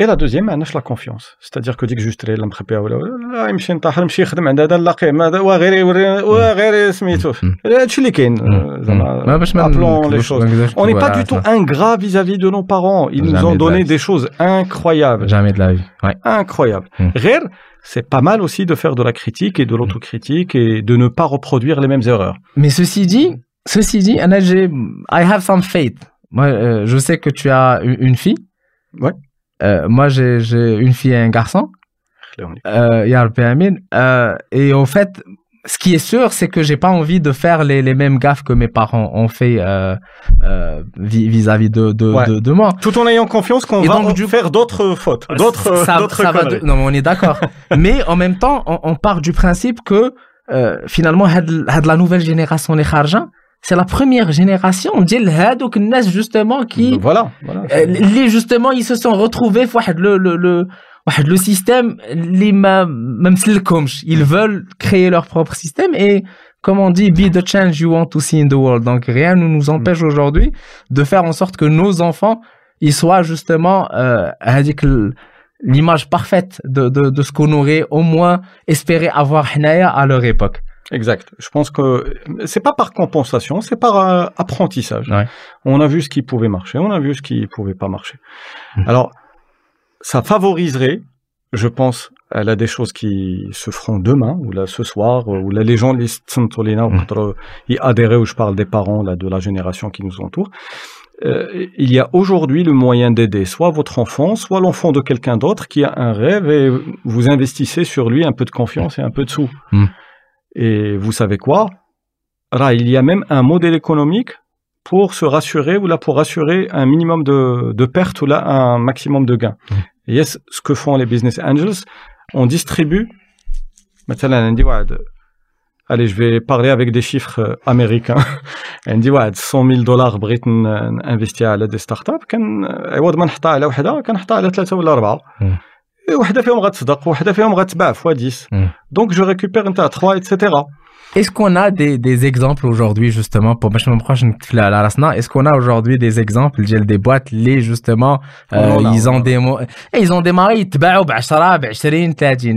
Et la deuxième, ما عندناش la confiance. C'est-à-dire que ديك جو شتري لا مخبيه ولا ولا لا يمشي نطاحر يمشي يخدم عند هذا نلاقيه ما هذا وغير يوري وغير سميتو Mm. هادشي اللي كاين آه، ما زعما باش ما appelons les نكذبوش- choses. ما نكذبوش On n'est pas voilà, du tout ça. ingrat vis-à-vis de nos parents. Ils nous Jamais ont de donné la vie. des choses incroyables. jamais de la vie ouais incroyable. Mm. c'est pas mal aussi de faire de la critique et de l'autocritique et de ne pas reproduire les mêmes erreurs. Mais ceci dit, ceci dit, Anna, I have some faith. Moi, euh, je sais que tu as une fille. Ouais. Euh, moi, j'ai une fille et un garçon. Euh, euh, et en fait, ce qui est sûr, c'est que j'ai pas envie de faire les, les, mêmes gaffes que mes parents ont fait euh, euh, vis-à-vis de, de, de, moi. Tout en ayant confiance qu'on va donc, faire d'autres fautes, d'autres ça, ça va. Non, mais on est d'accord. <laughs> mais en même temps, on, on part du principe que euh, finalement, la nouvelle génération les Kharjans, c'est la première génération d'il hadouk justement qui voilà, voilà. Euh, justement ils se sont retrouvés le le, le le système les même ils mm. veulent créer leur propre système et comme on dit be the change you want to see in the world. Donc rien ne nous mm. empêche aujourd'hui de faire en sorte que nos enfants ils soient justement euh, l'image parfaite de, de, de ce qu'on aurait au moins espéré avoir à leur époque. Exact. Je pense que c'est pas par compensation, c'est par euh, apprentissage. On a vu ce qui pouvait marcher, on a vu ce qui pouvait pas marcher. Mm. Alors, ça favoriserait, je pense, à la des choses qui se feront demain, ou là ce soir, ou là les gens, les Mhm. contre- y adhérer, ou je parle des parents là, de la génération qui nous entoure. Euh, il y a aujourd'hui le moyen d'aider soit votre enfant, soit l'enfant de quelqu'un d'autre qui a un rêve et vous investissez sur lui un peu de confiance et un peu de sous. Mhm. Et vous savez quoi? Là, il y a même un modèle économique pour se rassurer ou là pour assurer un minimum de, de pertes ou là un maximum de gains. Mhm. Et yes, ce que font les business angels, on distribue. مثلا عندي واحد Allez, je vais parler avec des chiffres euh, américains. عندي واحد 100 000 دولار بغيت ن- نانفيستي على دي ستارت اب كان عوض ما نحطها على وحده كنحطها على ثلاثه ولا اربعه مم. وحده فيهم غتصدق وحده فيهم غتباع فوا 10 مم. دونك جو ريكوبير نتاع 3 etc Est-ce qu'on a des, des exemples aujourd'hui, justement, pour la prochaine est-ce qu'on a aujourd'hui des exemples? Des boîtes, les justement, oh, euh, ils, ont des, eh, ils ont démarré, ils te ben,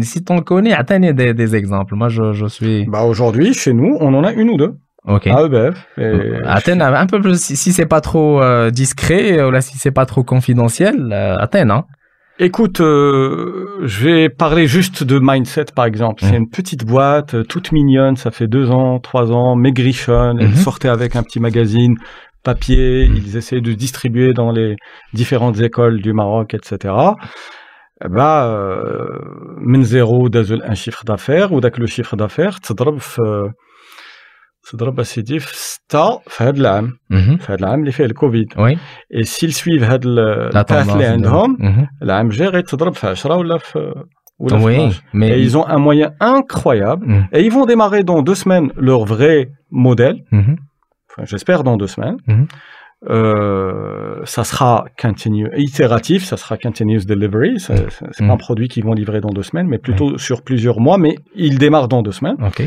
Si t'en connais, attendez des, des exemples. Moi, je, je suis. Bah, aujourd'hui, chez nous, on en a une ou deux. Ok. À EBF. Euh, Athènes, un peu plus, si, si c'est pas trop euh, discret ou là, si c'est pas trop confidentiel, euh, Athènes, hein. Écoute, euh, je vais parler juste de Mindset, par exemple. C'est Mhm. une petite boîte, euh, toute mignonne, ça fait deux ans, trois ans, maigrichonne. Elle Mhm. sortait avec un petit magazine papier. Mhm. Ils essayaient de distribuer dans les différentes écoles du Maroc, etc. Eh Bah, euh, من zéro دازوا un chiffre d'affaires وذاك le chiffre d'affaires تضرب في تضرب اسيدي في ستة في هذا العام Mhm. في هذا العام اللي فيه الكوفيد oui et s'ils suivent هذا ال- la الباث tendance اللي de- عندهم Mhm. العام الجاي غيتضرب في 10 ولا في ولا في oui 12. mais Et ils ont un moyen incroyable. Mhm. Et ils vont démarrer dans deux semaines leur vrai modèle. Mhm. Enfin, j'espère dans deux semaines. Mhm. Euh, ça sera continu, itératif, ça sera continuous delivery. Ça- Mhm. ça- C'est pas un produit qu'ils vont livrer dans deux semaines, mais plutôt sur plusieurs mois. Mais ils démarrent dans deux semaines. OK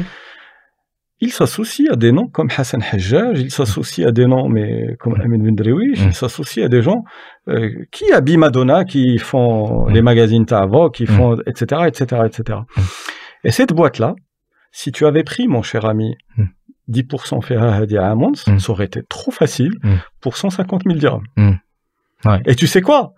il s'associe à des noms comme Hassan Hajjaj, il s'associe à des noms mais, comme Amin Bendrewich, il mm. s'associe à des gens euh, qui habillent Madonna, qui font mm. les magazines Tava, qui mm. font etc., etc., etc. Et cette boîte-là, si tu avais pris, mon cher ami, 10% Ferrahadi à Amons, ça aurait été trop facile pour 150 000 dirhams. Et tu sais quoi?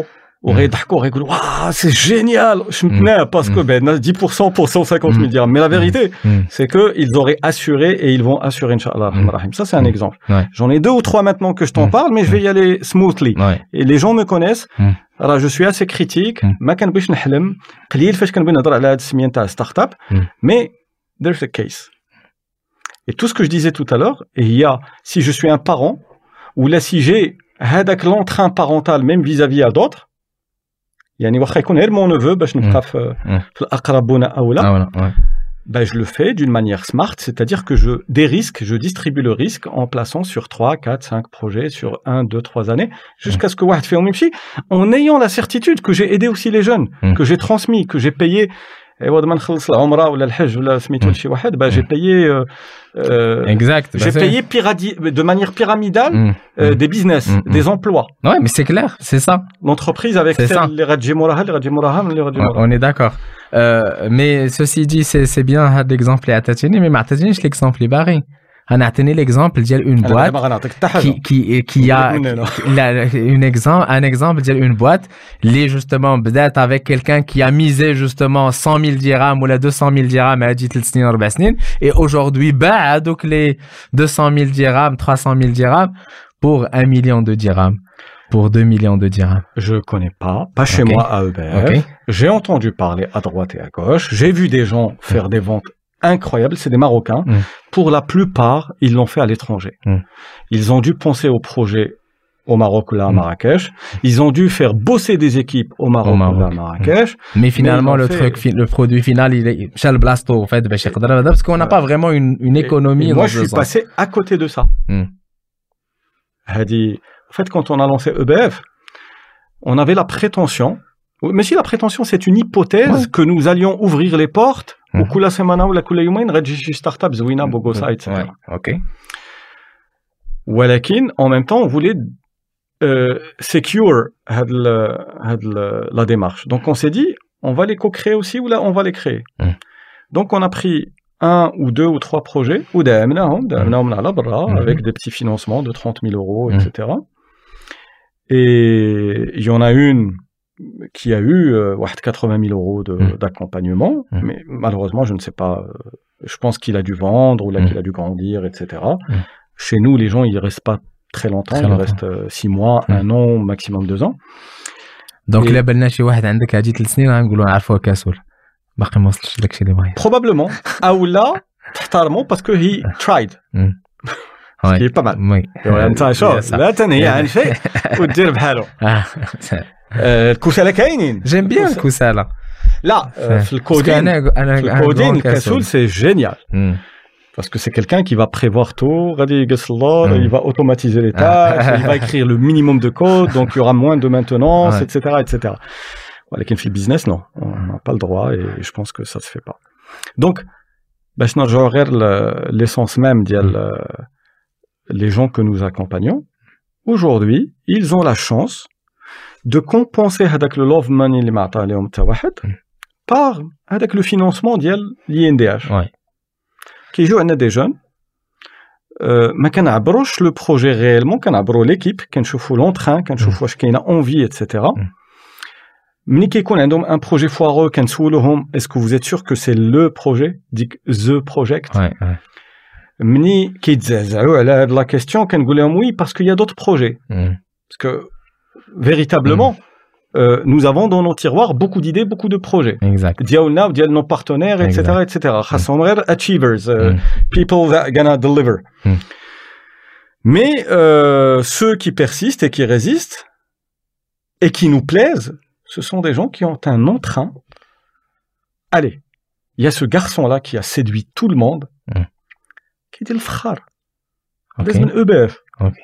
<laughs> وغيضحكوا وغيقولوا واه سي جينيال شمتناه باسكو Mm. بعنا 10% pour 150 000 Mm. dirhams. Mais la vérité, Mm. c'est que ils auraient assuré et ils vont assurer, Inch'Allah. Mm. Rahim. Ça, c'est un Mm. exemple. Ouais. J'en ai deux ou trois maintenant que je t'en Mm. parle, mais je vais y aller smoothly. ouais Et les gens me connaissent. Mm. Alors, je suis assez critique. Mm. ما كنبغيش نحلم قليل فاش كنبغي نهضر على هاد السميه نتاع ستارت اب Mm. mais there's a case. Et tout ce que je disais tout à l'heure, et il y a si je suis un parent ou là si j'ai هذاك l'entrain parental même vis-à-vis à d'autres يعني واخا يكون غير mon neveu باش نبقى في Mm. في الاقربون اولى ah voilà ouais ben, je le fais d'une manière smart, c'est-à-dire que je des risques, je distribue le risque en plaçant sur 3, 4, 5 projets sur 1, 2, 3 années, jusqu'à ce que Wahed fait Omimchi, en ayant la certitude que j'ai aidé aussi les jeunes, Mm. que j'ai transmis, que j'ai payé. Et وقت ما نخلص العمرة ولا الحج ولا سميتو Mm. لشي واحد, ben, j'ai Mm. payé, euh, euh, exact bah, j'ai c'est- payé pyradi- de manière pyramidale Mm. euh, Mm. des business, Mm, mm. des emplois. Ouais, mais c'est clair, c'est ça. L'entreprise avec C'est ça. celle, les Radji Moraha, les Radji Moraha, les Radji Ouais, Moraha. on est d'accord. Euh, mais ceci dit, c'est c'est bien l'exemple à Tatini, mais ma Tatini, l'exemple est barré. On a tenu l'exemple d'une أنا boîte دابا غنعطيك حتى حاجة. qui, qui, qui a من هنا. la- une exemple, un exemple d'une boîte, les justement, peut-être avec quelqu'un qui a misé justement 100 000 dirhams ou la 200 000 dirhams à dit السنين أربع سنين, et aujourd'hui, bah, donc les 200 000 dirhams, 300 000 dirhams pour un million de dirhams. pour 2 millions de dirhams. Je connais pas, pas chez Ok. moi à EBF. Ok. J'ai entendu parler à droite et à gauche. J'ai vu des gens faire des ventes incroyables. C'est des Marocains. Mm. Pour la plupart, ils l'ont fait à l'étranger. Mm. Ils ont dû penser au projet au Maroc ou là à Mm. Marrakech. Ils ont dû faire bosser des équipes au Maroc, Au ou là à. Marrakech. Mais finalement, le fait- truc, le produit final, il est chez le blasto, en fait, parce qu'on n'a pas vraiment une, économie et moi, je suis sens. passé à côté de ça. Mm. Hadi, en fait, quand on a lancé EBF, on avait la prétention, mais si la prétention, c'est une hypothèse Ouais. que nous allions ouvrir les portes Mhm. au kula semana ou la kula يومين غتجي شي startup زوينه بوغوسا etc. Ouais, ok. ولكن en même temps on voulait euh, secure هاد ال- هاد ال- la démarche. Donc on s'est dit on va les co-créer aussi ou là on va les créer. Mhm. Donc on a pris un ou deux ou trois projets ou دعمناهم دعمناهم على برا Mhm. avec des petits financements de 30 000 euros Mhm. etc. Et il y en a une qui a eu euh, 80 000 euros d'accompagnement, mais malheureusement, je ne sais pas. Euh, je pense qu'il a dû vendre ou là qu'il a dû grandir, etc. Chez nous, les gens, ils restent pas très longtemps. Ils restent euh, six mois, un an, maximum deux ans. Donc, il a Probablement. <laughs> Aoula, parce que he tried. <laughs> Ce qui est pas mal. Oui. <laughs> انت شوف يا صح. لا تنهي عن شيء ودير بحاله آه. آه، الكسالى كاينين جيم بيان كوسا- الكسالة لا آه، في باسكو الكودين انا انا في un الكودين grand كسول كسول. سي جينيال مم. parce que c'est quelqu'un qui va prévoir tout غادي يقص اللور Mm. il va automatiser les tâches il va écrire le minimum de code donc il y aura moins de maintenance Ouais. etc etc ولكن في البيزنس non on n'a pas le droit et je pense que ça se fait pas donc باش نرجعوا غير ل- l'essence même ديال euh, les gens que nous accompagnons aujourd'hui ils ont la chance de compenser هذاك le love money اللي ما عطاه لهم حتى واحد Mm. par هذاك le financement ديال l'INDH Ouais. كيجيو عندنا دي جون أه ما كنعبروش لو بروجي ريالمون كنعبرو ليكيب كنشوفوا لونتران كنشوفوا واش كاينه اونفي اتسيتيرا Mm. ملي كيكون عندهم ان بروجي فوارو كنسولوهم اسكو vous êtes sûr que c'est le projet ديك ذا بروجيكت Ouais, ouais. ملي كيتزعزعوا على هاد لا كيستيون كنقول لهم وي باسكو يا دوت بروجي مم. véritablement, mm. euh, nous avons dans nos tiroirs beaucoup d'idées, beaucoup de projets. Exact. Diaoulna ou nos partenaires, etc. etc. Mmh. achievers, euh, mm. people that gonna deliver. Mm. Mais euh, ceux qui persistent et qui résistent et qui nous plaisent, ce sont des gens qui ont un entrain. Allez, il y a ce garçon-là qui a séduit tout le monde, qui était le frère. Okay. Okay.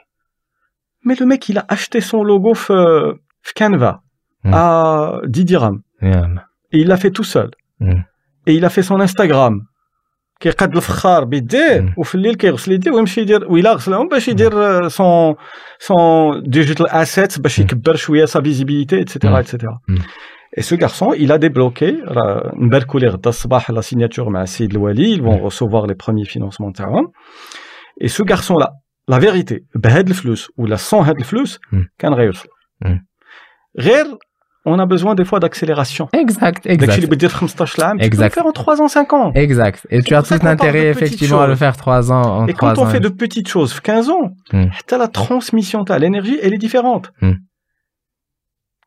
Mais le mec, il a acheté son logo f- f- Canva Mm. à 10 dirhams. يلا. Et il l'a fait tout seul. Mm. Et il a fait son Instagram. كيقاد الفخار بيديه Mm. وفي الليل كيغسل يديه ويمشي يدير ويلا غسلهم باش يدير سون سون ديجيتال اسيت باش Mm. يكبر شويه سا فيزيبيليتي اتسيتيرا Mm. اتسيتيرا Mm. Et ce garçon, il a débloqué, راه نباركوا ليه غدا الصباح la signature مع السيد الوالي, ils vont Mm. recevoir les premiers financements تاعهم. Et ce garçon-là, la vérité, بهاد الفلوس ولا sans هاد الفلوس, Mm. كان غيوصل. Mm. غير on a besoin des fois d'accélération. Exact, داكشي اللي exact. بدير في 15 عام, tu peux le Exact. faire en 3 ans, 5 ans. Exact. Et tu C'est as pour ça tout qu'on parle l'intérêt, de petites effectivement, à le choses. faire trois ans, en Et trois quand on ans. fait de petites choses, 15 ans, Mm. حتى la transmission تاع l'énergie, elle est différente. Mm.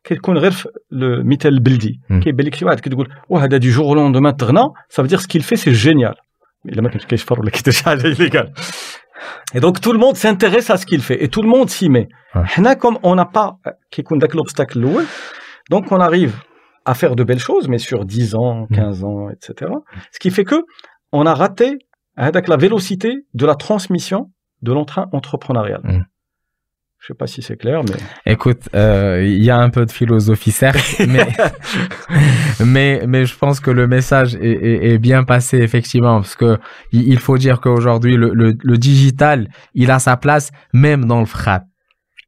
كيكون غير في المثال البلدي Mm. كيبان لك شي واحد كتقول وهذا دي جور لوندومان تغنى ça veut dire ce qu'il fait c'est génial الا ما كانش كيشفر ولا كيدير شي حاجه illégal et donc tout le monde s'intéresse à ce qu'il fait et tout le monde s'y met. Ouais. Comme on n'a pas euh, l'obstacle donc on arrive à faire de belles choses, mais sur 10 ans, mm. 15 ans, etc. Ce qui fait que on a raté hein, la vélocité de la transmission de l'entrain entrepreneurial. Mm. je sais pas si c'est clair mais Écoute, euh, il y a un peu de philosophie, certes, <laughs> mais, mais, mais je pense que le message est, est- est bien passé, effectivement, parce que il il faut dire qu'aujourd'hui, le, le, le digital, il a sa place même dans le frat.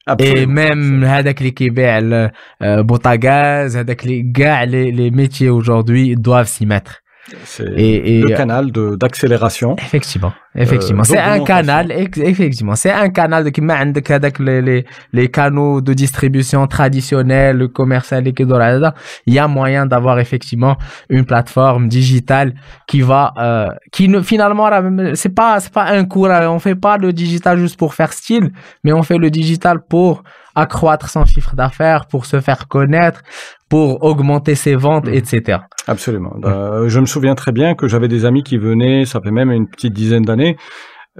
Et Absolument. même هذاك اللي كيبيع ال- euh, بوتاغاز هذاك اللي كاع les, les métiers aujourd'hui doivent s'y mettre. c'est et, le canal d'accélération. Effectivement, effectivement. Euh, c'est un canal, effectivement. C'est un canal de qui avec les, les, canaux de distribution traditionnels, commerciaux, il y a moyen d'avoir effectivement une plateforme digitale qui va, euh, qui finalement, c'est pas, c'est pas un cours, on fait pas le digital juste pour faire style, mais on fait le digital pour accroître son chiffre d'affaires, pour se faire connaître, pour augmenter ses ventes, Mhm. etc. Absolument. Euh, je me souviens très bien que j'avais des amis qui venaient, ça fait même une petite dizaine d'années,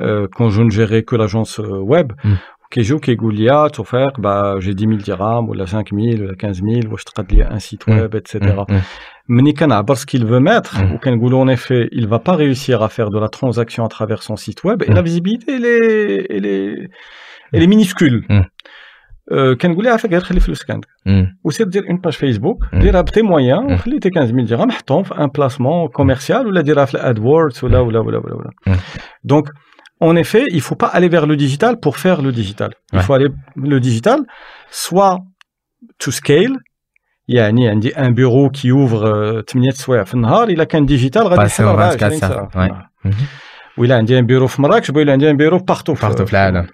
euh, quand je ne gérais que l'agence euh, web, Mm. qui joue, qui goulia, tout faire, bah, j'ai 10 000 dirhams, ou la 5 000, ou la 15 000, ou je traduis un site Mm. web, etc. Mm, mm. Mais quand on ce qu'il veut mettre, Mm. ou quand Goulou, en effet, il va pas réussir à faire de la transaction à travers son site web, et Mm. la visibilité, elle est, elle est, elle est minuscule. Mm. Euh, كان نقول لها عافاك غير خلي فلوسك عندك Mm. وسير دير اون باج فيسبوك مم. ديرها بتي مويان مم. وخلي تي 15000 درهم حطهم في ان بلاسمون كوميرسيال ولا ديرها في الادوردز ولا ولا ولا ولا ولا مم. دونك en effet il faut pas aller vers le digital pour faire le digital il Ouais. faut aller le digital soit to scale يعني عندي ان بيرو كي اوفر 8 سوايع في النهار الا كان ديجيتال غادي Passer يحل au 24 24 ساعه ساعة. Ouais. Mhm. ولا عندي ان بيرو في مراكش بغا عندي ان بيرو بارتو Partout في العالم.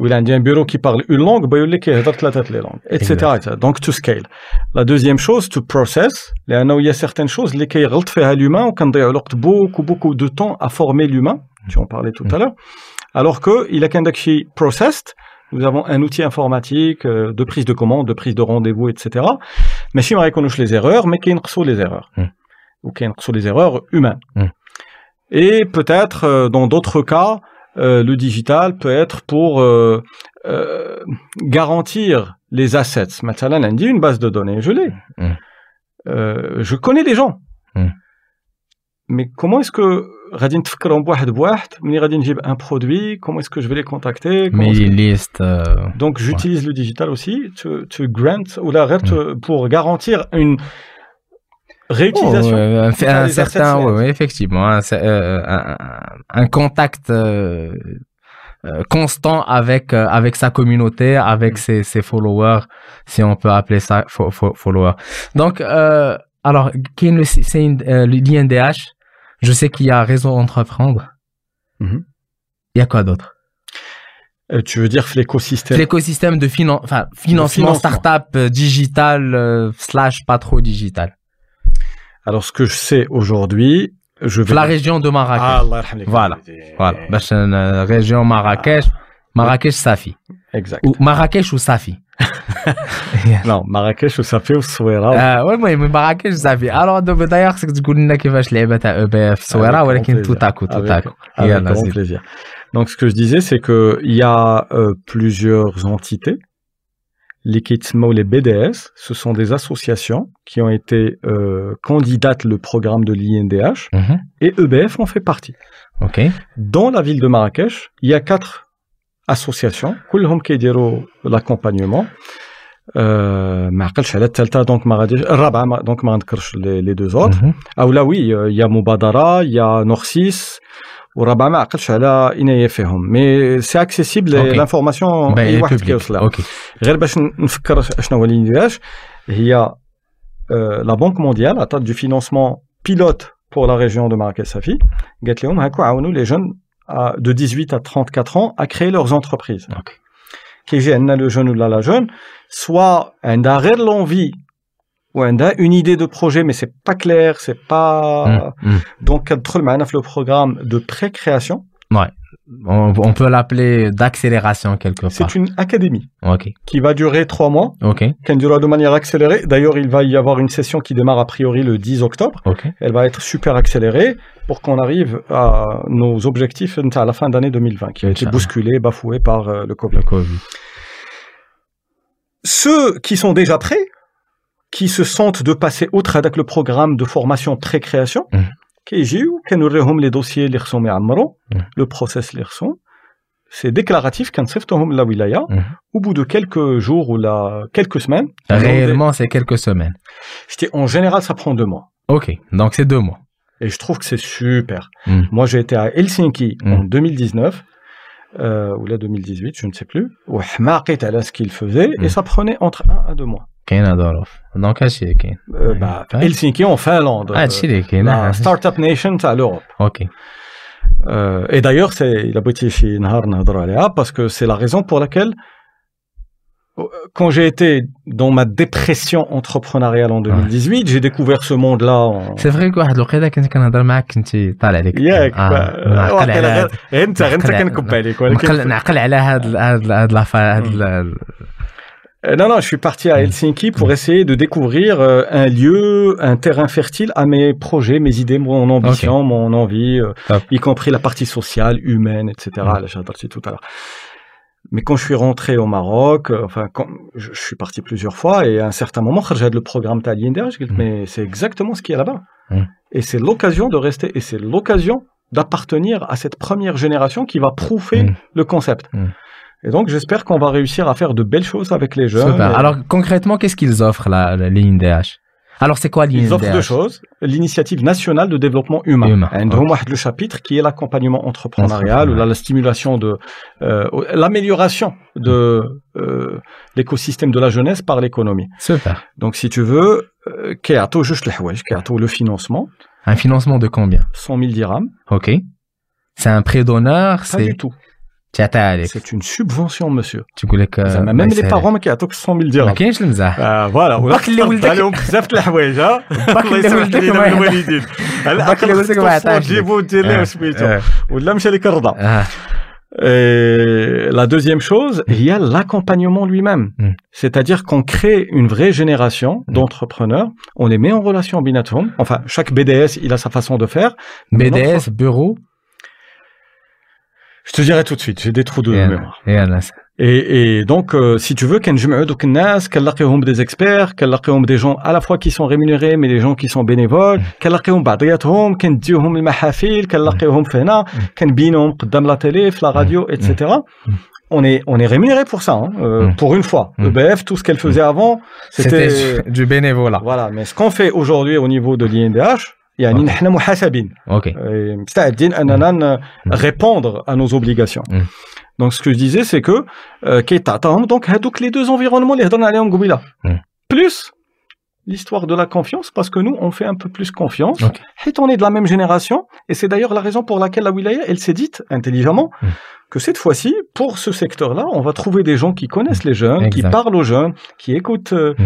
ولا عندي un bureau qui parle une langue بيقول لك يهضر ثلاثه لي langues etc etc. donc to scale la deuxième chose to process لانه il y a certaines choses اللي كيغلط فيها l'humain وكنضيعوا الوقت beaucoup beaucoup de temps à former l'humain tu en parlais tout à l'heure alors que il a كان داكشي processed nous avons un outil informatique euh, de prise de commande, de prise de rendez-vous, etc. ماشي ما يكونوش les erreurs, mais كينقصوا les erreurs. Mm. Ou كينقصوا les erreurs humaines. Mm. Et peut-être, euh, dans d'autres cas, euh, le digital peut être pour euh, euh, garantir les assets. مثلا عندي une base de données, je l'ai. Mm. Euh, je connais les gens. Mm. Mais comment est-ce que غادي نتفكرهم بواحد بواحد ملي غادي نجيب un produit comment est-ce que je vais les contacter comment est-ce que- Mailing list. euh, donc j'utilise le digital aussi to, to grant ou la غير to- pour garantir une réutilisation Oh, euh, un, un certain, ouais, ouais, effectivement, un, euh, un, un contact euh, euh, constant avec euh, avec sa communauté, avec Mm. ses, ses followers, si on peut appeler ça fo- fo- followers. Donc, euh, alors, c'est une- euh, l'INDH. Je sais qu'il y a réseau entreprendre. Mhm. Il y a quoi d'autre? Euh, tu veux dire l'écosystème? L'écosystème de finan- enfin, financement, financement. startup euh, digital euh, slash pas trop digital. alors ce que je sais aujourd'hui je vais La région de Marrakech. Ah, Allah yarhamlik. Voilà. Voilà. باش ن- région Marrakech, Marrakech Safi. exact Ou Marrakech ou Safi. <laughs> non Marrakech ça fait الصويرة آه المهم Marrakech Safi. Alors دابا d'ailleurs خصك تقول لنا كيفاش اللعبه تاع او بي اف الصويره Avec ولكن grand تو plaisir. تاكو تو Avec- تاكو. avec يلا grand زيد. plaisir donc ce que je disais c'est que il y a euh, plusieurs entités les KITSMO, les BDS, ce sont des associations qui ont été euh, candidates le programme de l'INDH Mhm. et EBF en fait partie. Ok. Dans la ville de Marrakech, il y a quatre associations, كلهم كيديروا l'accompagnement. Euh, ما عقلش على الثالثة donc ما غاديش الرابعة ما- donc ما غنذكرش les, les deux autres. Mhm. او لا وي il y a مبادرة il y a نورسيس والرابعة ما عقلتش على عناية فيهم مي سي اكسيسيبل أوكي. لانفورماسيون Ben, اي il est واحد public. كيوصلها Ok. غير باش نفكر شنو هو اللي نديرهاش هي لا بنك مونديال عطات دو فينانسمون بيلوت pour la région de Marrakech Safi قالت لهم هاكو عاونوا les jeunes à- de 18 à 34 ans à créer leurs entreprises Ok. كيجي عندنا لو جون ولا لا جون soit عندها غير l'envie ou une idée de projet, mais c'est pas clair, c'est pas. Mm, mm. Donc, le programme de pré-création. Ouais. On, peut l'appeler d'accélération quelque part. C'est une académie okay. qui va durer trois mois, okay. qui durera de manière accélérée. D'ailleurs, il va y avoir une session qui démarre a priori le 10 octobre. Okay. Elle va être super accélérée pour qu'on arrive à nos objectifs à la fin d'année 2020, qui a été bousculé, bafoué par euh, le COVID. Le COVID. Ceux qui sont déjà prêts, qui se sentent de passer outre avec le programme de formation pré-création, Mhm. كيجيو كنوريهم les dossiers اللي خصهم يعمروا, Mhm. le process اللي خصهم. C'est déclaratif كنصيفطوهم للولاية. Mhm. Au bout de quelques jours ou là, quelques semaines, ils ont des- Réellement, c'est quelques semaines. Je dis, en général, ça prend deux mois. Ok. Donc c'est deux mois. Et je trouve que c'est super. Mm. Moi, j'ai été à Helsinki en Mm. 2019, euh, ou là 2018, je ne sais plus, où حماقيت على ce qu'il faisait, et Mm. ça prenait entre un à deux mois. كاين ظروف دونك هادشي اللي كاين Euh, bah, Ouais. Helsinki en Finlande, euh, هادشي اللي كاين la startup nation à l'Europe. اوكي Euh, et d'ailleurs, c'est, il a بغيتي شي نهار نهضروا عليها, parce que c'est la raison pour laquelle, euh, quand j'ai été dans ma dépression entrepreneuriale en 2018, j'ai découvert ce monde-là en, سي فري واحد الوقيته كنت كنهضر معاك كنت طالع عليك ياك آه، با- نعقل على واقيلا هاد غير انت غير انت نعقل على- كنكب عليك نعقل ولكن نعقل على هاد ال- هاد ال- هاد لافا هاد ال- euh, non, non, je suis parti à Helsinki pour essayer de découvrir euh, un lieu, un terrain fertile à mes projets, mes idées, mon ambition, mon envie, euh, Top. y compris la partie sociale, humaine, etc. Mm. Là, j'ai parti tout à l'heure. Mais quand je suis rentré au Maroc, enfin, quand je, je suis parti plusieurs fois, et à un certain moment, j'ai le programme Talien je dis, Mm. mais c'est exactement ce qu'il y a là-bas. Mm. Et c'est l'occasion de rester, et c'est l'occasion d'appartenir à cette première génération qui va prouver Mm. le concept. Mm. Et donc, j'espère qu'on va réussir à faire de belles choses avec les jeunes. Alors, concrètement, qu'est-ce qu'ils offrent, la, la l'INDH alors, c'est quoi l'INDH Ils offrent deux choses. L'initiative nationale de développement humain. humain Et. Le chapitre qui est l'accompagnement entrepreneurial, ou la, stimulation de, euh, l'amélioration de euh, l'écosystème de la jeunesse par l'économie. Super. Donc, si tu veux, euh, Kéato, juste le financement. Un financement de combien? 100 000 dirhams. OK. C'est un prêt d'honneur Pas du tout. تعطي عليك C'est une subvention, monsieur. تقول لك آه، زعما الله même les يسهل. parents ما كيعطوك 100 000 ما dirhams. كاينش المزاح آه فوالا ولا باك اللي كتفرض ولدك- عليهم بزاف د الحوايج ها باك الله اللي يسمح ولدك لينا ما يعطيك. الوالدين هلا باك اللي ولدك ما يعطيكش. تجيبو دير ليه آه. سميتو آه. ولا مشى لك الرضا آه. Et la deuxième chose, il y a l'accompagnement lui-même. Mm. C'est-à-dire qu'on crée une vraie génération d'entrepreneurs, on les met en relation binatum. Enfin, chaque BDS, il a sa façon de faire. BDS bureau Je te dirai tout de suite, j'ai des trous de et mémoire. Et, donc, euh, si tu veux, qu'un nas, qu'elle l'arqueum des experts, qu'elle l'arqueum des gens à la fois qui sont rémunérés, mais des gens qui sont bénévoles, mm. qu'elle l'arqueum badriat hum, qu'un dieu hum mahafil, qu'elle l'arqueum mm. fena, mm. qu'un binom dame la télé, la radio, etc. On est, on est rémunéré pour ça, hein, euh, pour une fois. Mmh. EBF, tout ce qu'elle faisait avant, c'était du bénévolat. Voilà, mais ce qu'on fait aujourd'hui au niveau de l'INDH, يعني Ok. نحن محاسبين ok euh, مستعدين اننا ن- répondre à nos obligations. Mm. Donc ce que je disais c'est que euh, كيتعطاهم donc هذوك les deux environnements اللي هضرنا عليهم قبيله. Mm. Plus l'histoire de la confiance parce que nous on fait un peu plus confiance. Ok. حيت on est de la même génération et c'est d'ailleurs la raison pour laquelle la wilaya elle s'est dite intelligemment Mm. que cette fois-ci pour ce secteur-là, on va trouver des gens qui connaissent les jeunes, qui Exact. parlent aux jeunes, qui écoutent euh, Mm.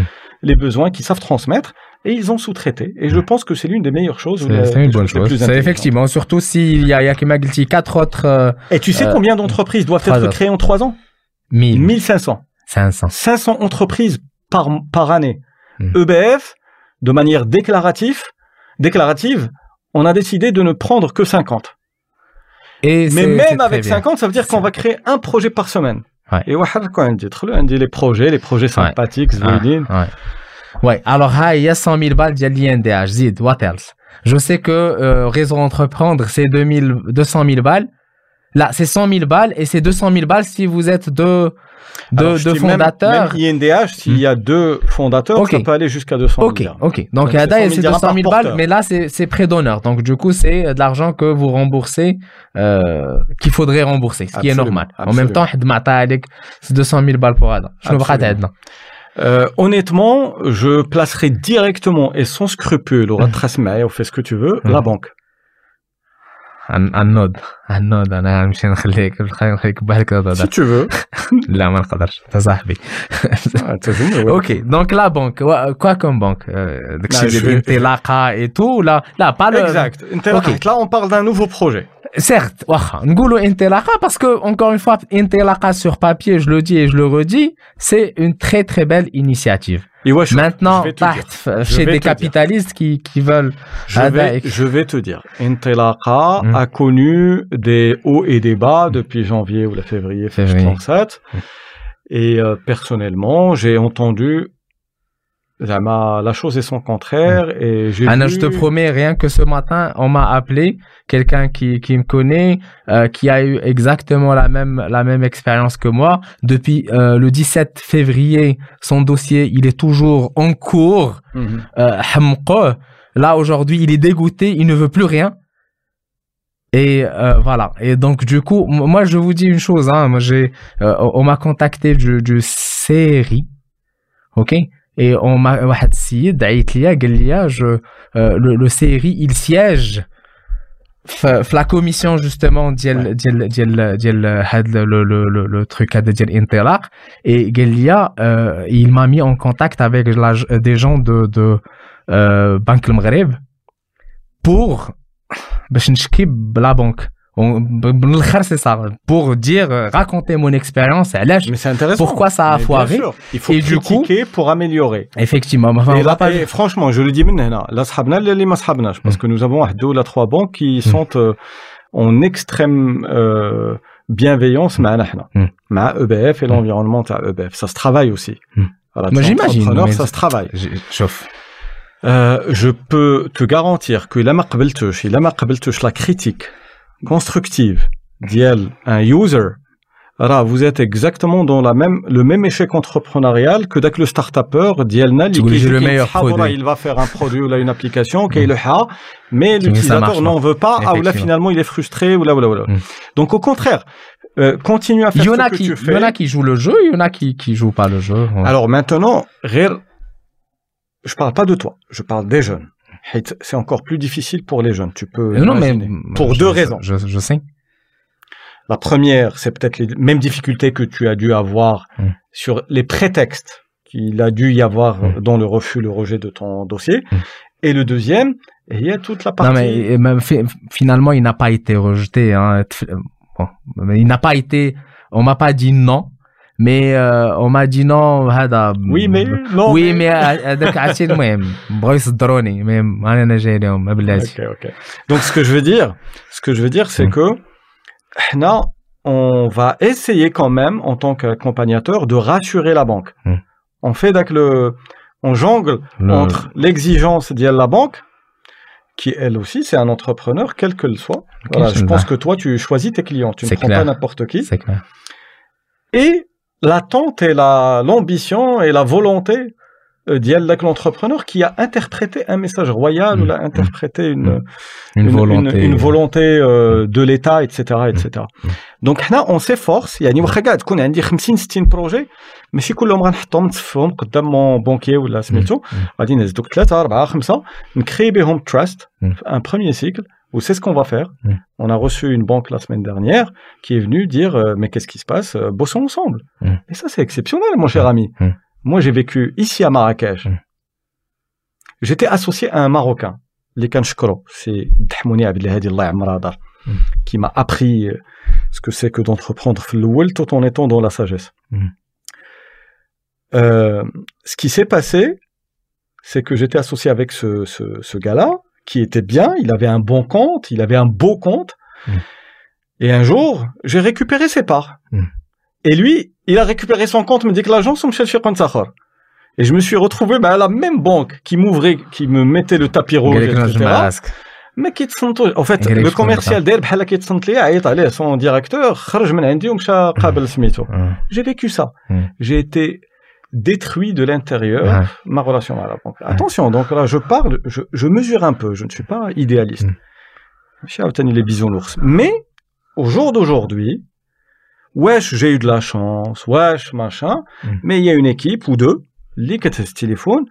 les besoins, qui savent transmettre et ils ont sous-traité. Et je pense que c'est l'une des meilleures choses. C'est une bonne chose. C'est effectivement, surtout s'il y a Yakimagliti, quatre autres. Et tu sais euh, combien d'entreprises doivent être créées en trois ans? 1000. 1500. 500. 500 entreprises par, par année. Hmm. EBF, de manière déclarative, déclarative, on a décidé de ne prendre que 50. Et Mais même avec 50, ça veut dire qu'on va créer un projet par semaine. Ouais. Et quand on dit les projets, les projets sympathiques, ouais. Ouais, alors ha, il y a 100 000 balles ديال l'INDH زيد what else je sais que euh, réseau entreprendre c'est 2000 200 000 balles là c'est 100 000 balles et c'est 200 000 balles si vous êtes deux deux, Alors, je deux dis même- fondateurs Même, INDH, s'il y a deux fondateurs, Ok. ça peut aller jusqu'à 200 Ok, milliards. ok. Donc, Donc, c'est Ada, 100 000 c'est dirhams 200 000 par balles, porteur. mais là, c'est c'est prêt d'honneur. Donc, du coup, c'est de l'argent que vous remboursez, euh, qu'il faudrait rembourser, ce qui est Absolument, normal. En même absolument. temps, حد ما عطا عليك, c'est 200 000 balles pour Ada. شنو بقى Absolument. تعدنا؟ Euh, honnêtement, je placerai directement et sans scrupule, au Trasmaï, ou fais ce que tu veux, Mhm. la banque. عن- عنود عنود انا نمشي نخليك نخليك بحالك هذا Si tu veux. لا ما <laughs> نقدرش انت صاحبي Ah, t'as vu, mais ouais. اوكي دونك لا بنك كوا كوم بنك داكشي لا، ديال je- الانطلاقه اي تو لا لا با لو Exact. Ok. Là, on parle d'un nouveau projet. certes, N'goulou Intelaqa, parce que, encore une fois, Intelaqa sur papier, je le dis et je le redis, c'est une très très belle initiative. Et je, Maintenant, je euh, chez des capitalistes qui, qui, veulent. Je vais, je vais te dire, Intelaqa mmh. a connu des hauts et des bas mm. depuis janvier ou la février, février. Mm. Et euh, personnellement, j'ai entendu la chose est son contraire. Et j'ai ah Anna, vu... je te promets, rien que ce matin, on m'a appelé quelqu'un qui, qui me connaît, euh, qui a eu exactement la même, la même expérience que moi. Depuis euh, le 17 février, son dossier, il est toujours en cours. Mm euh, là, aujourd'hui, il est dégoûté, il ne veut plus rien. Et euh, voilà. Et donc du coup, moi je vous dis une chose. Hein, moi j'ai, euh, on m'a contacté du, du série, ok, Et on m'a واحد السيد عيط ليا قال لي je euh, le, le CRI il siège في في la commission justement ديال ديال ديال ديال هاد le, le, le, le, le truc هذا ديال انطلاق et قال لي euh, il m'a mis en contact avec la, des gens de de euh, Banque المغرب pour باش نشكي بلا بنك pour dire, euh, raconter mon expérience, pourquoi ça a foiré. Il faut et critiquer du coup, pour améliorer. Effectivement. Enfin, et là, pas... et franchement, je le dis maintenant, parce mm. que nous avons deux ou trois banques qui mm. sont euh, en extrême euh, bienveillance, mm. ma EBF et l'environnement à EBF. Ça se travaille aussi. Moi, j'imagine. Mais... Ça se travaille. Sauf. Euh, je peux te garantir que la marque la critique, constructive ديال un user راه vous êtes exactement dans la même le même échec entrepreneurial que داك le start-upper ديالنا اللي تقول كيجي j'ai le كيتحاب meilleur وراه produit. il va faire un produit ou là une application كيلوحها mais Tu dis, ça marche l'utilisateur n'en veut pas ah, ou là Effectivement. finalement il est frustré ou là ou là ou là Mm. donc au contraire euh, continue à faire Il y en ce a que qui, tu il fais y en a qui jouent le jeu, il y en a qui, qui jouent pas le jeu. Ouais. alors maintenant, غير- je parle pas de toi, je parle des jeunes. C'est encore plus difficile pour les jeunes, tu peux. Non, mais pour deux raisons. Je, sais. La première, c'est peut-être les mêmes difficultés que tu as dû avoir mm. sur les prétextes qu'il a dû y avoir mm. dans le refus, le rejet de ton dossier. Mm. Et le deuxième, il y a toute la partie. Non, mais finalement, il n'a pas été rejeté. Hein. Bon, il n'a pas été. On m'a pas dit non. mais euh, on m'a dit non. هذا Oui, mais non. oui, mais هذاك عرفتي المهم بغاو يصدروني mais انا جاي لهم ما بلاتي. Ok, ok. Donc ce que je veux dire, ce que je veux dire, c'est Mm. que حنا, on va essayer quand même en tant qu'accompagnateur de rassurer la banque. Mm. On fait donc le, on jongle Le- entre l'exigence de la banque, qui elle aussi c'est un entrepreneur quel que le soit. Voilà, je je- pense que toi tu choisis tes clients, tu ne C'est prends clair. pas n'importe qui. C'est clair. Et l'attente et la l'ambition et la volonté euh, d'Yel Lak, l'entrepreneur qui a interprété un message royal Mm. ou l'a interprété une Mm. Une, volonté. une, volonté euh, de l'État, etc., etc. Mm. Donc, حنا, on s'efforce. يعني واخا قاعد تكون عندي 50 60 بروجي ماشي كلهم غنحطهم نتفهم قدام مون بونكي ولا سميتو غادي نهز دوك ثلاثة أربعة خمسة نكري بهم trust Mm. un premier cycle ou c'est ce qu'on va faire. Mm. On a reçu une banque la semaine dernière qui est venue dire euh, mais qu'est-ce qui se passe? Euh, bossons ensemble. Mm. Et ça c'est exceptionnel mon mm. cher ami. Moi j'ai vécu ici à Marrakech. J'étais associé à un Marocain, Likan Shkoro, c'est Dahmouni Abdelhadi qui m'a appris euh, ce que c'est que d'entreprendre le tout en étant dans la sagesse. Euh, ce qui s'est passé, c'est que j'étais associé avec ce, ce, ce gars-là, qui était bien, il avait un bon compte, il avait un beau compte. Mm. Et un jour, j'ai récupéré ses parts. Mm. Et lui, il a récupéré son compte, me dit que l'agence, on me cherche compte Sakhar. Et je me suis retrouvé bah, à la même banque qui m'ouvrait, qui me mettait le tapis rouge, قال لك نجم etc. راسك. ما كيتصنتوش en fait قال لك le شكون commercial داير بحال كيتصنت ليا عيط عليه son directeur خرج من عندي ومشى قابل سميتو Ouais. j'ai vécu ça Mm. j'ai été détruit de l'intérieur ma relation à la banque. Attention, donc là, je parle, je, je, mesure un peu, je ne suis pas idéaliste. Mm. les bisons l'ours. Mais, au jour d'aujourd'hui, wesh, j'ai eu de la chance, wesh, machin, mm. mais il y a une équipe ou deux, les ce téléphone,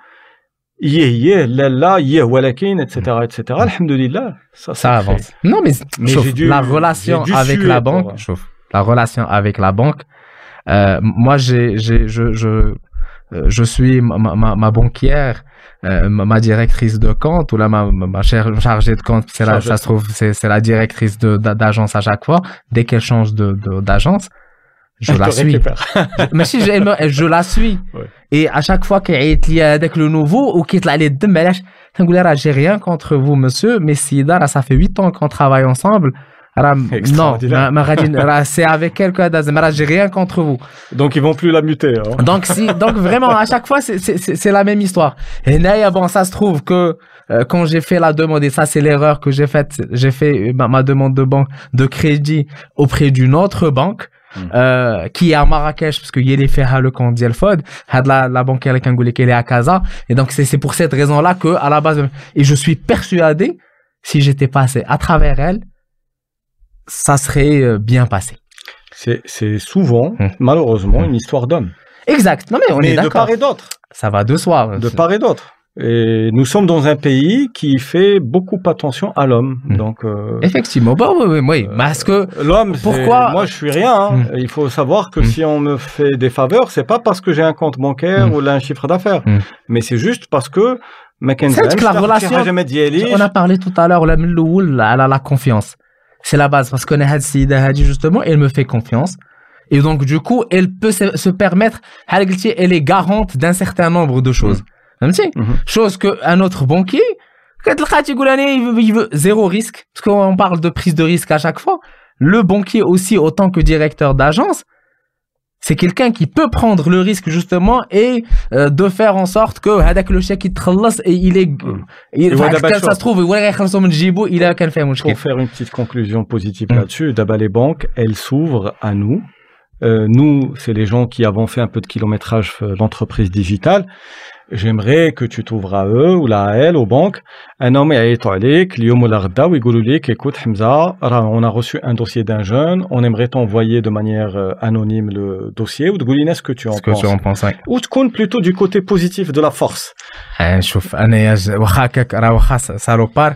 yeah, yeah, là, là, yeah, walakin, etc., etc. Alhamdulillah, ça, ça, avance. Non, mais, mais chauffe, dû, la relation avec la banque, la relation avec la banque, euh, moi, j'ai, je, je, euh, je suis ma, banquière, euh, ma directrice de compte, ou là, ma, ma chargée de compte, c'est la, ça se trouve, c'est, la directrice de, d'agence à chaque fois. Dès qu'elle change de, d'agence, je, la suis. Si je, je la suis. Et à chaque fois qu'il y a avec le nouveau ou qu'il y a j'ai rien contre vous, monsieur, mais Sida, là, ça fait huit ans qu'on travaille ensemble non, c'est avec elle que j'ai rien contre vous. Donc ils vont plus la muter. Hein. Donc si, donc vraiment à chaque fois c'est la même histoire. Et là, bon, ça se trouve que euh, quand j'ai fait la demande et ça c'est l'erreur que j'ai faite, j'ai fait euh, ma, demande de banque de crédit auprès d'une autre banque. Hmm. Euh, qui est à Marrakech parce que Yeli fait le camp d'Yelfod la, la banque avec elle est à Casa et donc c'est pour cette raison là que à la base et je suis persuadé si j'étais passé à travers elle ça serait euh, bien passé. C'est souvent Hmm. malheureusement Hmm. une histoire d'homme exact. Non mais on mais est de d'accord. part et d'autre. Ça va de soi. De part et d'autre. Et nous sommes dans un pays qui fait beaucoup attention à l'homme. Mm. donc euh, Effectivement, bah oui, oui, oui. parce que l'homme Pourquoi- moi je suis rien hein. Il faut savoir que si on me fait des faveurs c'est pas parce que j'ai un compte bancaire ou là un chiffre d'affaires. Mais c'est juste parce que C'est que la relation- on a parlé tout à l'heure, la, la, la confiance. C'est la base parce que Nahad Sida Hadi, justement, elle me fait confiance. Et donc, du coup, elle peut se, se permettre, elle est garante d'un certain nombre de choses. Mm -hmm. Chose qu'un autre banquier, il veut, il veut zéro risque, parce qu'on parle de prise de risque à chaque fois. Le banquier aussi, autant que directeur d'agence, c'est quelqu'un qui peut prendre le risque justement et euh, de faire en sorte que هذاك le chèque يتخلص et il est il, هو enfin, دابا ça شوف. se trouve ولا غيخلصوا من جيبو الا كان فيه مشكل Pour faire une petite conclusion positive Mm. là-dessus, d'abord les banques, elles s'ouvrent à nous. Euh, nous, c'est les gens qui avons fait un peu de kilométrage euh, l'entreprise digitale. J'aimerais que tu t'ouvres à eux ou là à elles, aux banques. Un homme يعيطوا عليك اليوم ولا غدا ويقولوا لك écoute Hamza, راه on a reçu un dossier d'un jeune, on aimerait t'envoyer de manière euh, anonyme le dossier ou تقول لنا ce que tu en ce que penses. tu en penses ouais. Ou تكون plutôt du côté positif de la force. آه، شوف انا يا ج- واخا هكاك راه واخا س- سالوبار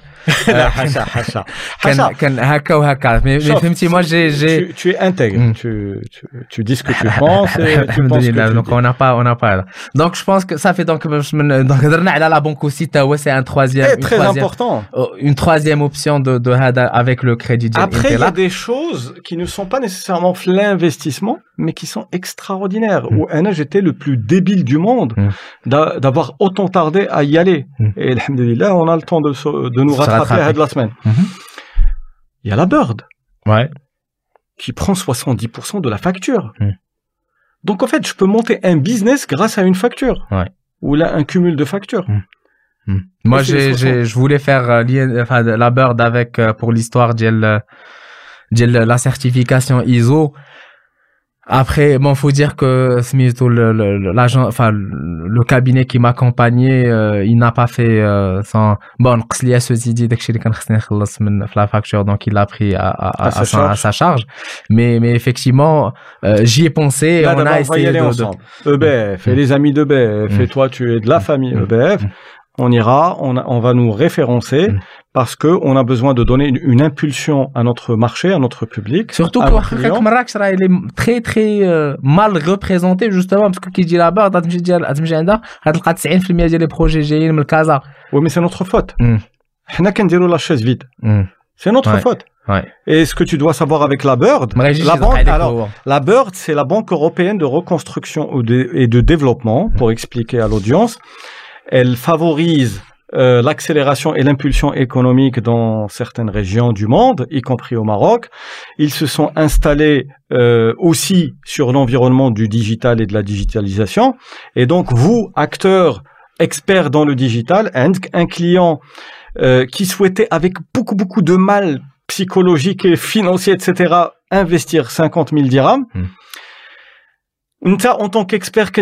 لا حاشا حاشا كان حاشا كان هكا وهكا مي مي شوف، فهمتي moi j'ai j'ai tu, tu es intègre, Mm. tu, tu, tu dis ce que tu penses et tu penses que Alhamdoulilah, tu donc dis. on n'a pas on n'a pas donc je pense que ça fait donc باش من euh, donc la banque aussi c'est un troisième eh, très important. Euh, une troisième option de, avec le crédit après il y a des choses qui ne sont pas nécessairement l'investissement mais qui sont extraordinaires mm. où j'étais le plus débile du monde mm. d'avoir autant tardé à y aller. Mm. et là on a le temps de, de nous rattraper, rattraper. à la semaine. Mm-hmm. Il y a la bird qui prend 70% de la facture. Mm. Donc en fait, je peux monter un business grâce à une facture où là, un cumul de factures. Mmh. Mmh. Moi, je voulais faire euh, enfin, la bird avec, euh, pour l'histoire de euh, euh, la certification ISO. Après, bon, faut dire que Smith, le, le, l'agent, enfin, le cabinet qui m'accompagnait, euh, il n'a pas fait euh, sans. Bon, Kslia se dit la facture, donc il l'a pris à, à, à, sa sa, à, sa, charge. Mais, mais effectivement, euh, j'y ai pensé. Là, on a essayé y aller de, ensemble. De... EBF, mm. et les amis d'EBF, mmh. et mm. toi, tu es de la mm. famille EBF. Mmh On ira, on, a- on va nous référencer Mm. parce que on a besoin de donner une, une impulsion à notre marché, à notre public. Surtout à que nos Wakak clients. Marrakech, راه il est très très euh, mal représenté justement parce que كي تجي لابا غتمشي ديال غتمشي عندها غتلقى 90% ديال لي بروجي جايين من الكازا. Oui, mais c'est notre faute. Mm. حنا كنديروا la chaise vide. Mm. C'est notre Ouais. faute. Ouais. Et ce que tu dois savoir avec la Bird, ما غيجيش la يزرق banque, عليك alors, هو. la Bird, c'est la Banque européenne de reconstruction ou de- et de développement, pour expliquer à l'audience. Elle favorise euh, l'accélération et l'impulsion économique dans certaines régions du monde, y compris au Maroc. Ils se sont installés euh, aussi sur l'environnement du digital et de la digitalisation. Et donc, vous, acteurs experts dans le digital, un, client euh, qui souhaitait, avec beaucoup, beaucoup de mal psychologique et financier, etc., investir 50 000 dirhams. Nta, en tant qu'expert,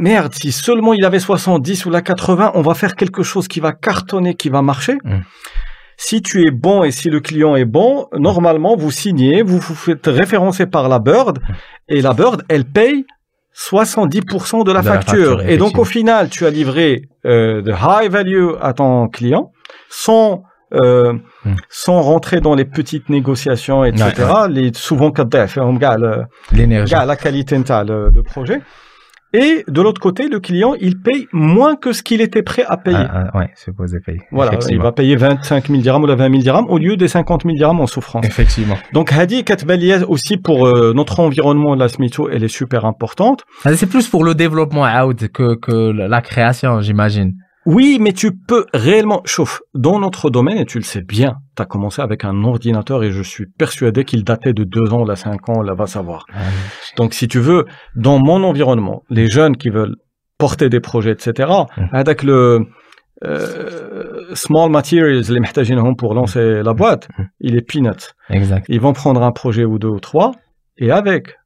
merde, si seulement il avait 70 ou la 80, on va faire quelque chose qui va cartonner, qui va marcher. Mm. Si tu es bon et si le client est bon, normalement, vous signez, vous vous faites référencer par la Bird et la Bird, elle paye 70% de la, de facture. La et donc, au final, tu as livré euh, de high value à ton client sans euh, mm. sans rentrer dans les petites négociations, etc. Ouais, ouais. Les souvent l'énergie, la qualité, le, le projet. Et de l'autre côté, le client, il paye moins que ce qu'il était prêt à payer. Ah, ah, ouais, supposé payer. Voilà, il va payer 25 000 dirhams ou la 20 000 dirhams au lieu des 50 000 dirhams en souffrance. Effectivement. Donc, Hadi Katbalia aussi pour euh, notre environnement, la Smito, elle est super importante. Ah, C'est plus pour le développement out que, que la création, j'imagine. Oui, mais tu peux réellement, chauffe, dans notre domaine, et tu le sais bien, tu as commencé avec un ordinateur et je suis persuadé qu'il datait de 2 ans, là 5 ans, là va savoir. Donc, si tu veux, dans mon environnement, les jeunes qui veulent porter des projets, etc., Mm. avec le euh, small materials, les محتاجينهم pour lancer la boîte, Mm. il est peanuts. Exact. Ils vont prendre un projet ou deux ou trois, et avec,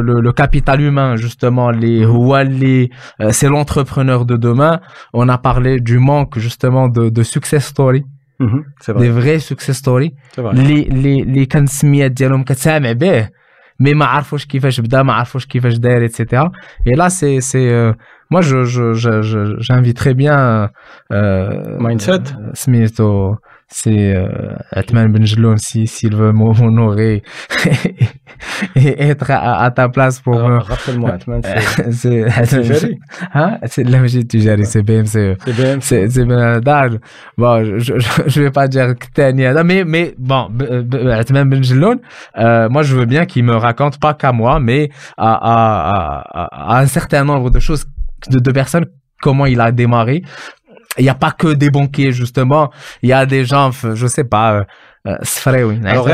le, le, le capital humain, justement, les, هو اللي- euh, c'est l'entrepreneur de demain. On a parlé du manque, justement, de, de success story. دي فغي سكسيس ستوري اللي اللي اللي كان السميات ديالهم كتسامع به مي ما عرفوش كيفاش بدا ما عرفوش كيفاش داير ايتترا اي لا سي سي موا جو جو جو جانفي تري بيان مايند سيت سميتو c'est euh, Atman Benjeloun si s'il veut m'honorer <laughs> et être à, à, ta place pour Alors, me... rappelle-moi Atman c'est <laughs> c'est hein? C'est magie Tujari c'est BMC c'est c'est d'âge bon je, je je vais pas dire que t'es mais mais bon Atman Benjeloun euh, moi je veux bien qu'il me raconte pas qu'à moi mais à, à, à, à un certain nombre de choses de, de personnes comment il a démarré il n'y a pas que des banquiers, justement. Il y a des gens, je sais pas, euh, euh oui. Alors,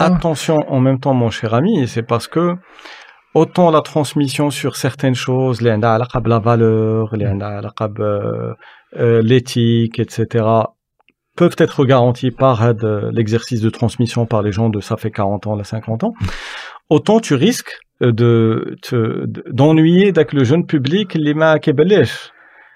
attention en même temps, mon cher ami, c'est parce que autant la transmission sur certaines choses, les la valeur, les euh, euh, l'éthique, etc., peuvent être garanties par l'exercice de transmission par les gens de ça fait 40 ans, là 50 ans, autant tu risques de d'ennuyer avec le jeune public les mains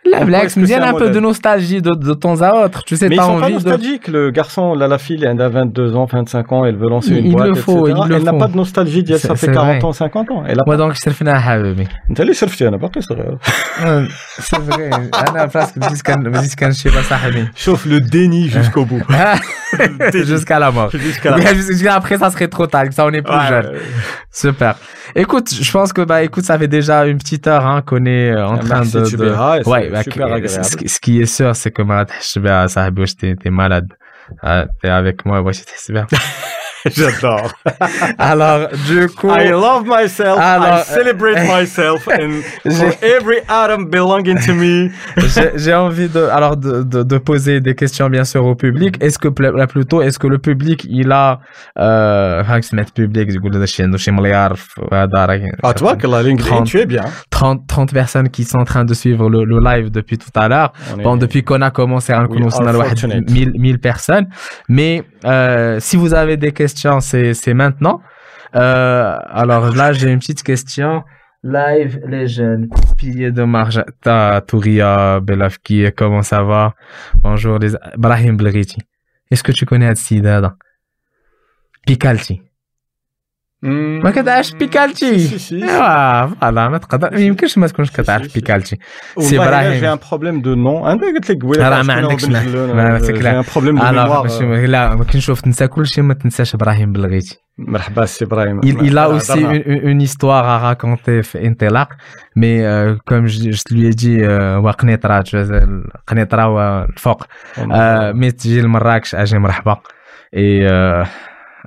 la blague, me vient un peu de nostalgie de, de, temps à autre. Tu sais, Mais as ils sont envie pas nostalgiques. De... Le garçon, là, la fille, elle a 22 ans, 25 ans, elle veut lancer une il boîte, le faut, etc. Il elle n'a pas de nostalgie d'il ça fait 40 vrai. ans, 50 ans. Elle a Moi, pas... donc, je suis un habibi. Tu es surfé, elle n'a pas que. Euh, c'est vrai. Elle a presque dit qu'elle ne pas ça, Sauf le déni jusqu'au bout. <laughs> <laughs> Jusqu'à la mort. <laughs> Jusqu'à la mort. Après, ça serait trop tard. Ça, on est plus jeune. Super. Écoute, je pense que, bah, écoute, ça fait déjà une petite heure, hein, qu'on est en train de, de... Ouais, ce qui est sûr, c'est que ma t'es malade. T'es avec moi, ouais, j'étais bien. <laughs> <laughs> J'adore. <laughs> Alors, du coup. I love myself. Alors, I celebrate <laughs> myself and for every atom belonging to me. J'ai envie de, alors, de, de, de, poser des questions, bien sûr, au public. Est-ce que, là, plutôt, est-ce que le public, il a, euh, public, du coup, Ah, toi, que la ligne tu es bien. 30, 30 personnes qui sont en train de suivre le, le live depuis tout à l'heure. Bon, depuis qu'on a commencé à a 1000, 1000 personnes. Mais, euh, si vous avez des questions, c'est maintenant. Euh, alors là, j'ai une petite question. Live Legend, pilier de marge. Touria Belafki, comment ça va? Bonjour les Brahim Blriti. Est-ce que tu connais Adsidada? Picalti. ما كتعرفش بيكالتي. <laughs> إيوا فوالا ما تقدر. ما يمكنش ما تكونش كتعرف بيكالتي. سي إبراهيم. جي ان بروبليم دو نون أنا قلت لك قبيله راه ما عندكش ما جي ان بروبليم دو ميموار لا ما كنشوف تنسى كلشي ما تنساش إبراهيم بلغيتي مرحبا سي إبراهيم. Il a aussi une histoire à raconter في انطلاق mais comme je lui ai dit وقنيطره قنيطره والفوق مي تجي لمراكش أجي مرحبا اي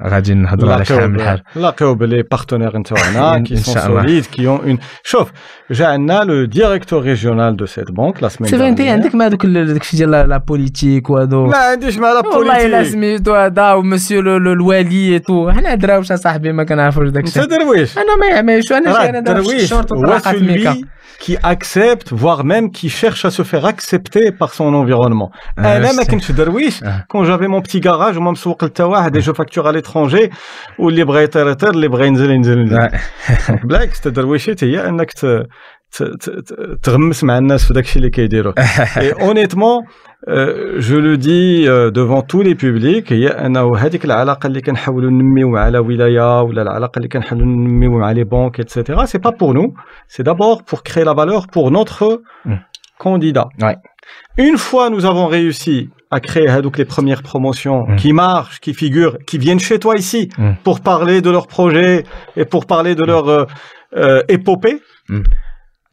غادي نهضروا على شحال من حاجه نلاقيو بلي بارتنير نتاعنا كي سون سوليد كي اون اون شوف جا عندنا لو ديريكتور ريجيونال دو سيت بانك لا سمين سي انت عندك ما هذوك داكشي ديال لا بوليتيك وهذو ما عنديش مع لا بوليتيك والله الا سميتو هذا ومسيو الوالي تو حنا دراوش اصاحبي ما كنعرفوش داكشي انت درويش انا ما يعملش انا انا درويش هو سولوي qui accepte, voire même qui cherche à se faire accepter par son environnement. انا ما كنتش درويش quand j'avais mon petit garage وما مسوق حتى واحد et je facture à l'étranger واللي بغى يطير يطير اللي بغى ينزل ينزل <laughs> بالعكس تدرويشيت هي انك تغمس مع الناس في داكشي اللي كيديروا <laughs> et honnêtement Euh, je le dis euh, devant tous les publics هي انه هذيك العلاقه اللي كنحاولوا ننميو مع لا ولايه ولا العلاقه اللي كنحاولوا ننميو مع لي بانك etc c'est pas pour nous c'est d'abord pour créer la valeur pour notre mm. une fois nous avons réussi à créer donc les premières promotions mm. qui marchent qui figurent qui viennent chez toi ici mm. pour parler de leur projet et pour parler de leur euh, euh, épopée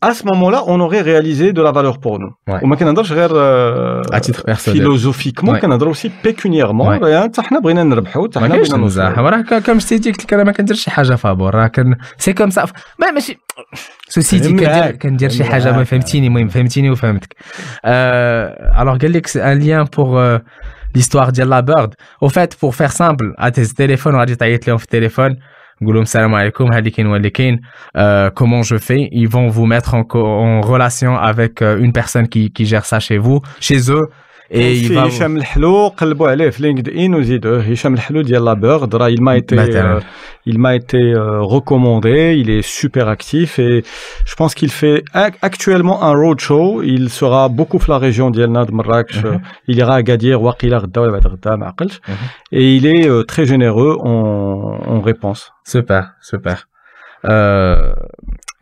à ce moment-là, on aurait réalisé de la valeur pour nous. Ouais. Euh, à titre personnel. Philosophiquement, ouais. aussi pécuniairement. Ben, comme je t'ai dit, c'est comme ça. Ceci dit, alors, c'est un lien pour euh, l'histoire de la bird? Au fait, pour faire simple, à tes téléphones, on a dit, téléphone. Salam alaikum, halikin walikin, euh, comment je fais? Ils vont vous mettre en, en relation avec euh, une personne qui, qui gère ça chez vous. Chez eux, Et il va. Hicham Lhlou, قلبوا عليه في LinkedIn وزيدوه هشام الحلو ديال la Bird راه il m'a été مثلاً. euh, il m'a été euh, recommandé, il est super actif et je pense qu'il fait ac- actuellement un roadshow, il sera beaucoup في la région ديالنا de Marrakech, Mhm. il ira à Gadir وقيلا غدا ولا بعد غدا ما عقلتش Mhm. et il est euh, très généreux en, en réponse. Super, super. Euh,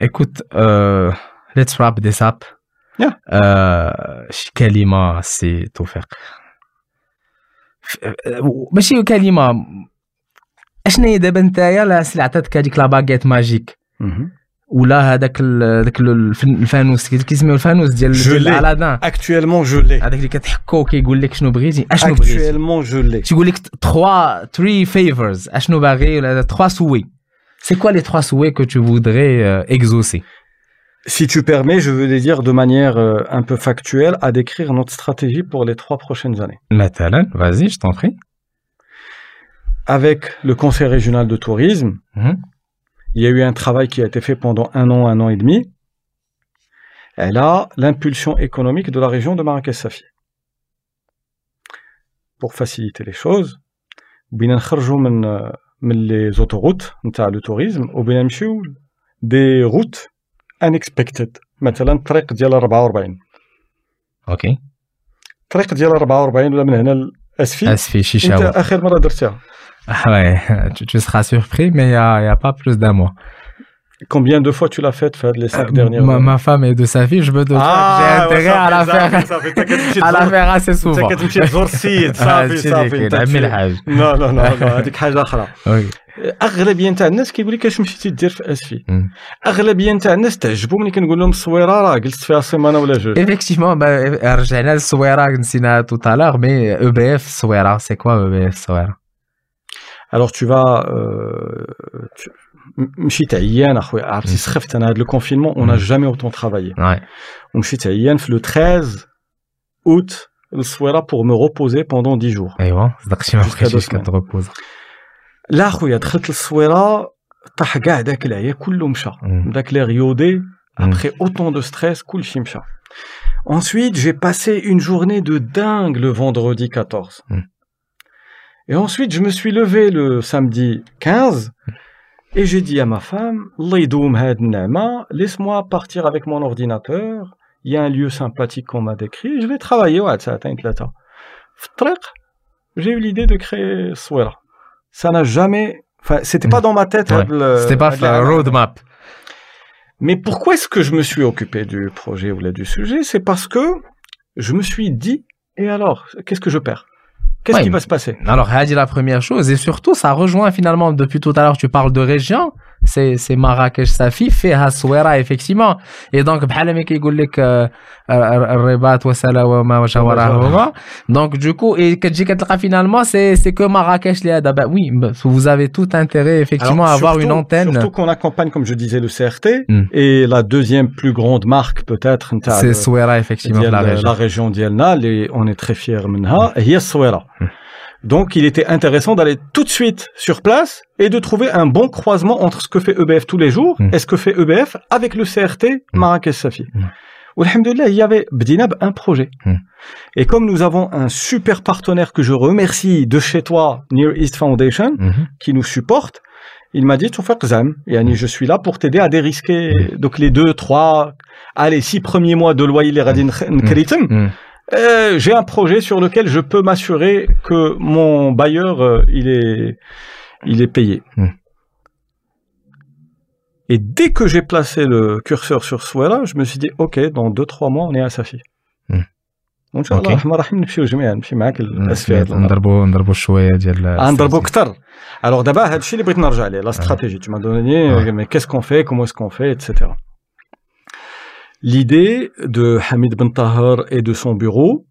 écoute, euh, let's wrap this up. آه شي كلمة سي توفيق. آه، ماشي كلمة. اشنا هي دابا نتايا؟ لا عطاتك هذيك لا باغيت ماجيك. ولا هذاك هذاك الفانوس كيسميو الفانوس ديال الالادين اكطويلمون جولي هذاك اللي كتحكو كيقول لك شنو بغيتي. أشنو بغيتي؟ اكطويلمون جولي تيقول لك 3 3 فيفرز أشنو باغي؟ ولا 3 سوي سي كوا لي 3 سوي كو تو فودري اكزوسي Si tu permets, je veux dire de manière euh, un peu factuelle à décrire notre stratégie pour les trois prochaines années. Nathalan, vas-y, je t'en prie. Avec le Conseil régional de tourisme, mhm. il y a eu un travail qui a été fait pendant un an, un an et demi. Elle a l'impulsion économique de la région de Marrakech-Safi. Pour faciliter les choses, euh, les autoroutes, le tourisme, des routes unexpected. مثلا الطريق ديال 44 ok الطريق ديال 44 ولا من هنا لاسفي أسفي؟ أنت شيشاوا آخر مرة درتها. Ah <laughs> ouais tu, tu seras surpris mais il y a, y a pas plus d'un mois. combien de fois tu l'as faite في هاد les 5 Euh, dernières ma, années ma femme est de sa fille je me doute Ah, que j'ai intérêt à la faire صافي انت كتمشي à la تزور faire assez انت souvent كتمشي تزور السيد صافي هادشي صافي اللي انت كاين عمي تمشي- الحاج لا لا لا لا هذيك حاجه اخرى Ok. اغلبيه نتاع الناس كيقول لك اش مشيتي دير في اسفي مم. اغلبيه نتاع الناس تعجبوا ملي كنقول لهم الصويره راه جلست فيها سيمانه ولا جوج Effectivement, bah, رجعنا للصويرة نسينا tout à l'heure, mais EBF صويرة, c'est quoi EBF صويرة alors tu vas euh, tu- م- مشيت عيان اخويا عرفتي مم. سخفت انا هذا لو كونفينمون اون مم. جامي اوتون ترافايي Ouais. ومشيت عيان في لو 13 août للصويره pour me reposer pendant 10 jours ايوا صدق شي ما Jusqu'à بقيتش deux semaines. كتربوز لا اخويا دخلت للصويره طاح كاع داك العيا كله مشى مم. داك لي ريودي مم. après autant de stress كلشي مشى ensuite j'ai passé une journée de dingue le vendredi 14 Mm. et ensuite je me suis levé le samedi 15 Et j'ai dit à ma femme, laisse-moi partir avec mon ordinateur, il y a un lieu sympathique qu'on m'a décrit, je vais travailler. Hein, j'ai eu l'idée de créer Swera. Ça n'a jamais... Enfin, c'était pas dans ma tête. Ouais. C'était pas la roadmap. Mais pourquoi est-ce que je me suis occupé du projet ou du sujet? C'est parce que je me suis dit, et alors, qu'est-ce que je perds? Qu'est-ce Ouais, qui va se passer? Alors, Hadi, la première chose, et surtout, ça rejoint finalement, depuis tout à l'heure, tu parles de région, c'est c'est Marrakech Safi, fait Haswera, effectivement. Et donc, بحال ما كيقول لك آه، آه، الرباط وسلا وما وجاوراهما. Donc, du coup, et كتجي كتلقى finalement, c'est c'est que Marrakech اللي هذا. Bah, oui, bah, vous avez tout intérêt, effectivement, à Alors, avoir une surtout- antenne. Surtout qu'on accompagne, comme je disais, le CRT, Mm. et la deuxième plus grande marque peut-être, نتاع C'est le- Swera, effectivement, ديال la région. la région ديالنا, les- on est très fiers منها, هي الصويرة. Mm. Donc, il était intéressant d'aller tout de suite sur place et de trouver un bon croisement entre ce que fait EBF tous les jours Mm. et ce que fait EBF avec le CRT Marrakech Safi. Mm. Alhamdoulilah, il y avait Bdinab un projet. Mm. Et comme nous avons un super partenaire que je remercie de chez toi, Near East Foundation, Mhm. qui nous supporte, il m'a dit, Toufaq Zam, yani, je suis là pour t'aider à dérisquer donc les deux, trois, allez, six premiers mois de loyer les radin. Mm. Euh, j'ai un projet sur lequel je peux m'assurer que mon bailleur, euh, il est, il est payé. Mm. Et dès que j'ai placé le curseur sur Swella, je me suis dit, OK, dans deux, trois mois, on est à Safi. Mm. وان شاء الله OK. الرحمن الرحيم نمشيو جميعا نمشي معاك لاسفي هذا المرة. نضربوا نضربوا شويه ديال غنضربوا كثر الوغ دابا هذا الشيء اللي بغيت نرجع عليه لا استراتيجي tu m'as donné Ouais. mais qu'est-ce qu'on fait comment est-ce qu'on fait etc L'idée de Hamid Ben Tahar et de son bureau,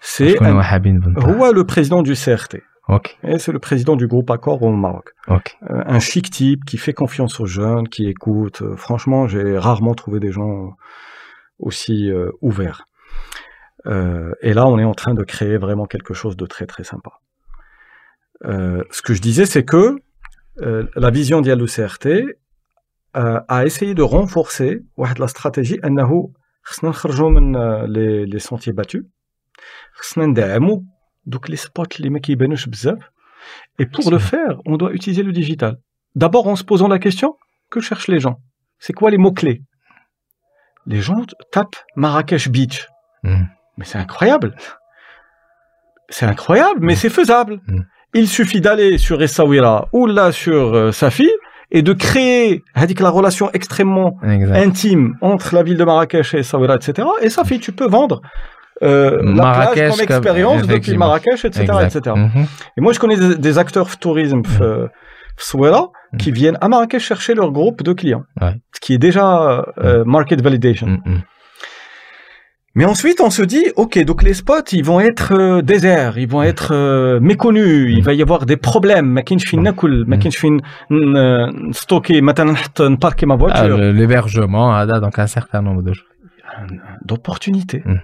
c'est le président du CRT. Okay. C'est le président du groupe Accord au Maroc. Okay. Euh, un chic type qui fait confiance aux jeunes, qui écoute. Euh, franchement, j'ai rarement trouvé des gens aussi euh, ouverts. Euh, et là, on est en train de créer vraiment quelque chose de très très sympa. ce que je disais, c'est que la vision d'Yalou CRT, a essayé de renforcer واحد la stratégie أنه خصنا نخرجوا من euh, les, les sentiers battus خصنا ندعمو دوك لي سبوت اللي ما كيبانوش بزاف et pour le faire on doit utiliser le digital d'abord en se posant la question que cherchent les gens c'est quoi les mots clés les gens tapent Marrakech Beach Mm. mais c'est incroyable c'est incroyable mais c'est faisable Mm. il suffit d'aller sur Essaouira ou là sur euh, Safi et de créer la relation extrêmement intime entre la ville de Marrakech et Saouira, etc. Et ça fait, tu peux vendre euh, Marrakech, la plage comme expérience depuis Marrakech, etc. Etc. Et moi, je connais des, des acteurs tourisme mm qui viennent à Marrakech chercher leur groupe de clients, ce qui est déjà euh, market validation. Mais ensuite, on se dit, ok, donc les spots, ils vont être euh, déserts, ils vont être euh, méconnus, il va y avoir des problèmes. ما كاينش فين ناكل، ما كاينش فين ن- نستوكي مثلا نحط نباركي ma Ah, voiture. le- L'hébergement, ah, là, donc un certain nombre de choses. d'opportunités. Mm.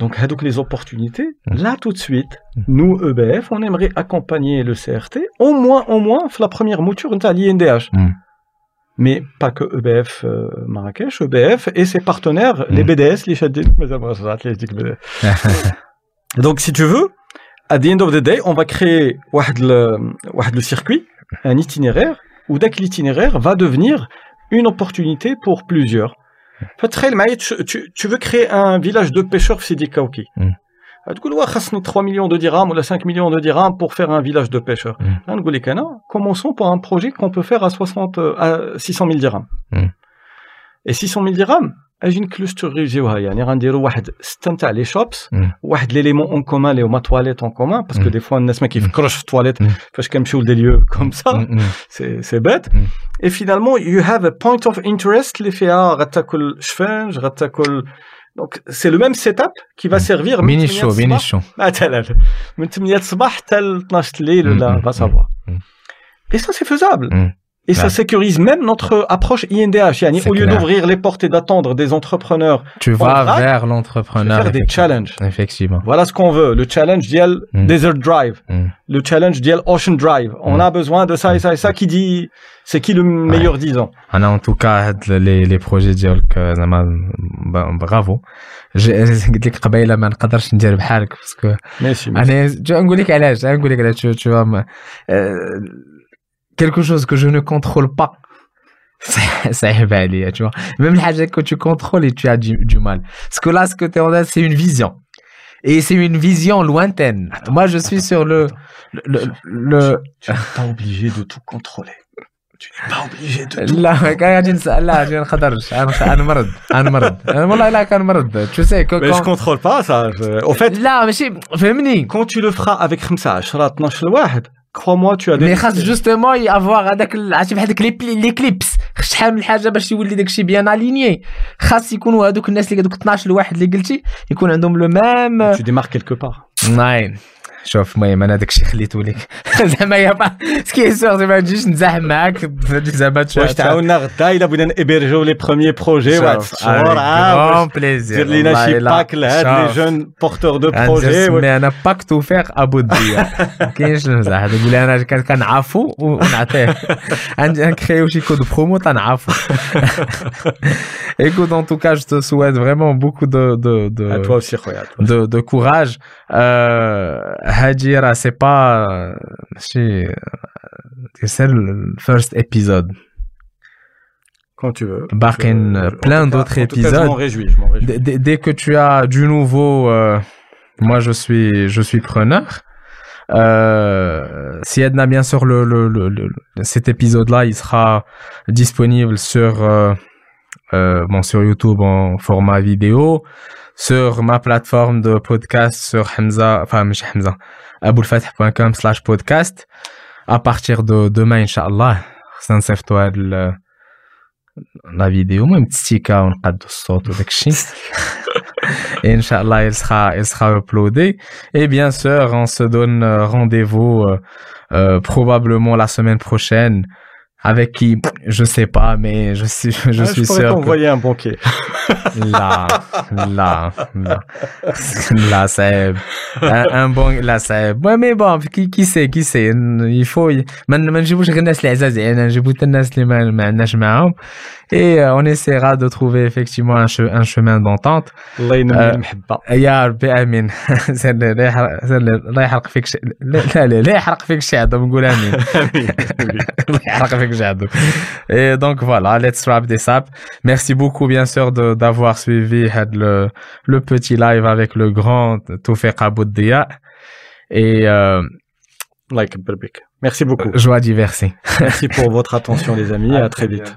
Donc, donc les opportunités, Mm. là tout de suite, Mm. nous EBF, on aimerait accompagner le CRT au moins, au moins, la première mouture de l'INDH. mais pas que EBF euh, Marrakech, EBF et ses partenaires, les mm. BDS, les Shaddid, <laughs> Donc, si tu veux, à the end of the day, on va créer le circuit, un itinéraire, où l'itinéraire va devenir une opportunité pour plusieurs. Mm. Tu, veux créer un village de pêcheurs Sidi Kaouki. كاوكي. Mm. تقول واه خاصني 3 millions de dirhams ou 5 millions de dirhams pour faire un village de pêcheurs. Mm. نقول لك انا commençons par un projet qu'on peut faire à 60 euh, à 600 000 dirhams. Mm. Et 600 000 dirhams اجي نكلستوريزيوها يعني غنديروا واحد سته نتاع لي شوبس Mm. واحد ليليمون اون كومان اللي هما تواليت اون كومان باسكو Mm. دي فوا الناس ما كيفكروش في التواليت Mm. فاش كنمشيو لدي ليو كوم سا Mhm. سي سي بيت Mm. et finalement you have a point of interest اللي فيها غتاكل شفنج غتاكل دونك سي لو ميم سيت اب كي va servir من Mini 8 show, mini الصباح show. مثلا من 8 الصباح حتى ل 12 الليل Mm, ولا mm, va savoir mm. et ça c'est faisable Mm. et ça Ouais. sécurise même notre approche INDH يعني C'est au lieu clair. d'ouvrir les portes et d'attendre des entrepreneurs Tu On vas va vers faire l'entrepreneur. des effectivement. challenges Effectivement. voilà ce qu'on veut le challenge ديال Mm. Desert Drive Mm. le challenge ديال Ocean Drive on Mm. a besoin de ça et ça et ça qui dit c'est qui le meilleur disant انا en tout cas هاد les les projets ديالك زعما ب- برافو جي- قلت لك قبيله ما نقدرش ندير بحالك باسكو ماشي انا جو نقول لك علاش نقول لك علاش tu- tu vois ما- euh, quelque chose que je ne contrôle pas, <laughs> ça va tu vois. Même les que tu contrôles et tu as du, mal. Parce que là, ce que tu as, c'est une vision. Et c'est une vision lointaine. Moi, je suis sur le. Le, le. Tu n'es pas obligé de tout contrôler. Tu n'es pas obligé de tout. Là, tu. Mais quand... je contrôle pas ça. Je... Au fait. Là, Quand tu le feras avec 5, 10, 12, 1, كخوا تو مي خاص جوستومون افوار هذاك عرفتي بحال داك لي كليبس شحال من حاجة باش يولي داك الشيء بيان اليني خاص يكونوا هذوك الناس اللي هذوك 12 الواحد اللي قلتي يكون عندهم لو ميم تو ديمارك كيلكو بار ناين شوف المهم انا داك الشيء خليته لك زعما يا با سكي سور زعما ما نجيش نزاحم معاك زعما تشوف واش تعاوننا غدا الا بغينا نابيرجيو لي بروميي بروجي واحد التصور غران بليزير دير لينا شي باك لهاد لي جون بورتور دو بروجي مي انا باك تو فيغ ابو ديا ما كاينش المزاح تقول لي انا كان كنعافو ونعطيه <laughs> عندي نكريو شي كود برومو تنعافو <laughs> Écoute, en tout cas, je te souhaite vraiment beaucoup de, de, de, à toi aussi خويا de, de courage. Euh, Hadjira, c'est pas, euh, c'est, c'est le first épisode. quand tu veux je- plein d'autres épisodes. je m'en réjouis je m'en réjouis Dès- que tu as du nouveau, euh, moi je suis, je suis preneur. Euh, si Edna, bien sûr, le, le, le, le- cet épisode-là, il sera disponible sur, euh, euh, bon, sur YouTube en format vidéo, sur ma plateforme de podcast sur Hamza, enfin, Hamza, aboulfath.com slash podcast. À partir de demain, Inch'Allah, ça toi la vidéo, même petit cas, on a de de Et <laughs> Inch'Allah, elle sera, elle sera uploadée. Et bien sûr, on se donne euh, rendez-vous euh, euh, probablement la semaine prochaine avec qui, je sais pas, mais je suis, je <laughs> Ah, suis je pourrais sûr. que- t'envoyer un banquier. <laughs> Là, là, là, <laughs> là, c'est un, un bon, là, c'est, ouais, mais bon, qui, qui sait, qui sait, il faut, ما ما نجيبوش غير الناس اللي عزاز علينا نجيبو حتى الناس اللي ما ما عندناش معاهم et euh, on essaiera de trouver effectivement un, che- un chemin d'entente الله ينمي آه. المحبة. يا ربي امين سير لي- لا يحرق سير لي- لا يحرق فيك شي لا لا لا, لا يحرق فيك شي عدو نقول امين الله يحرق فيك شي عدو et donc voilà let's wrap this up merci beaucoup bien sûr de d'avoir suivi had le le petit live avec le grand Toufek Aboudia et euh, الله يكبر بك. Merci beaucoup. joie diversie Merci pour votre attention les amis et à très vite.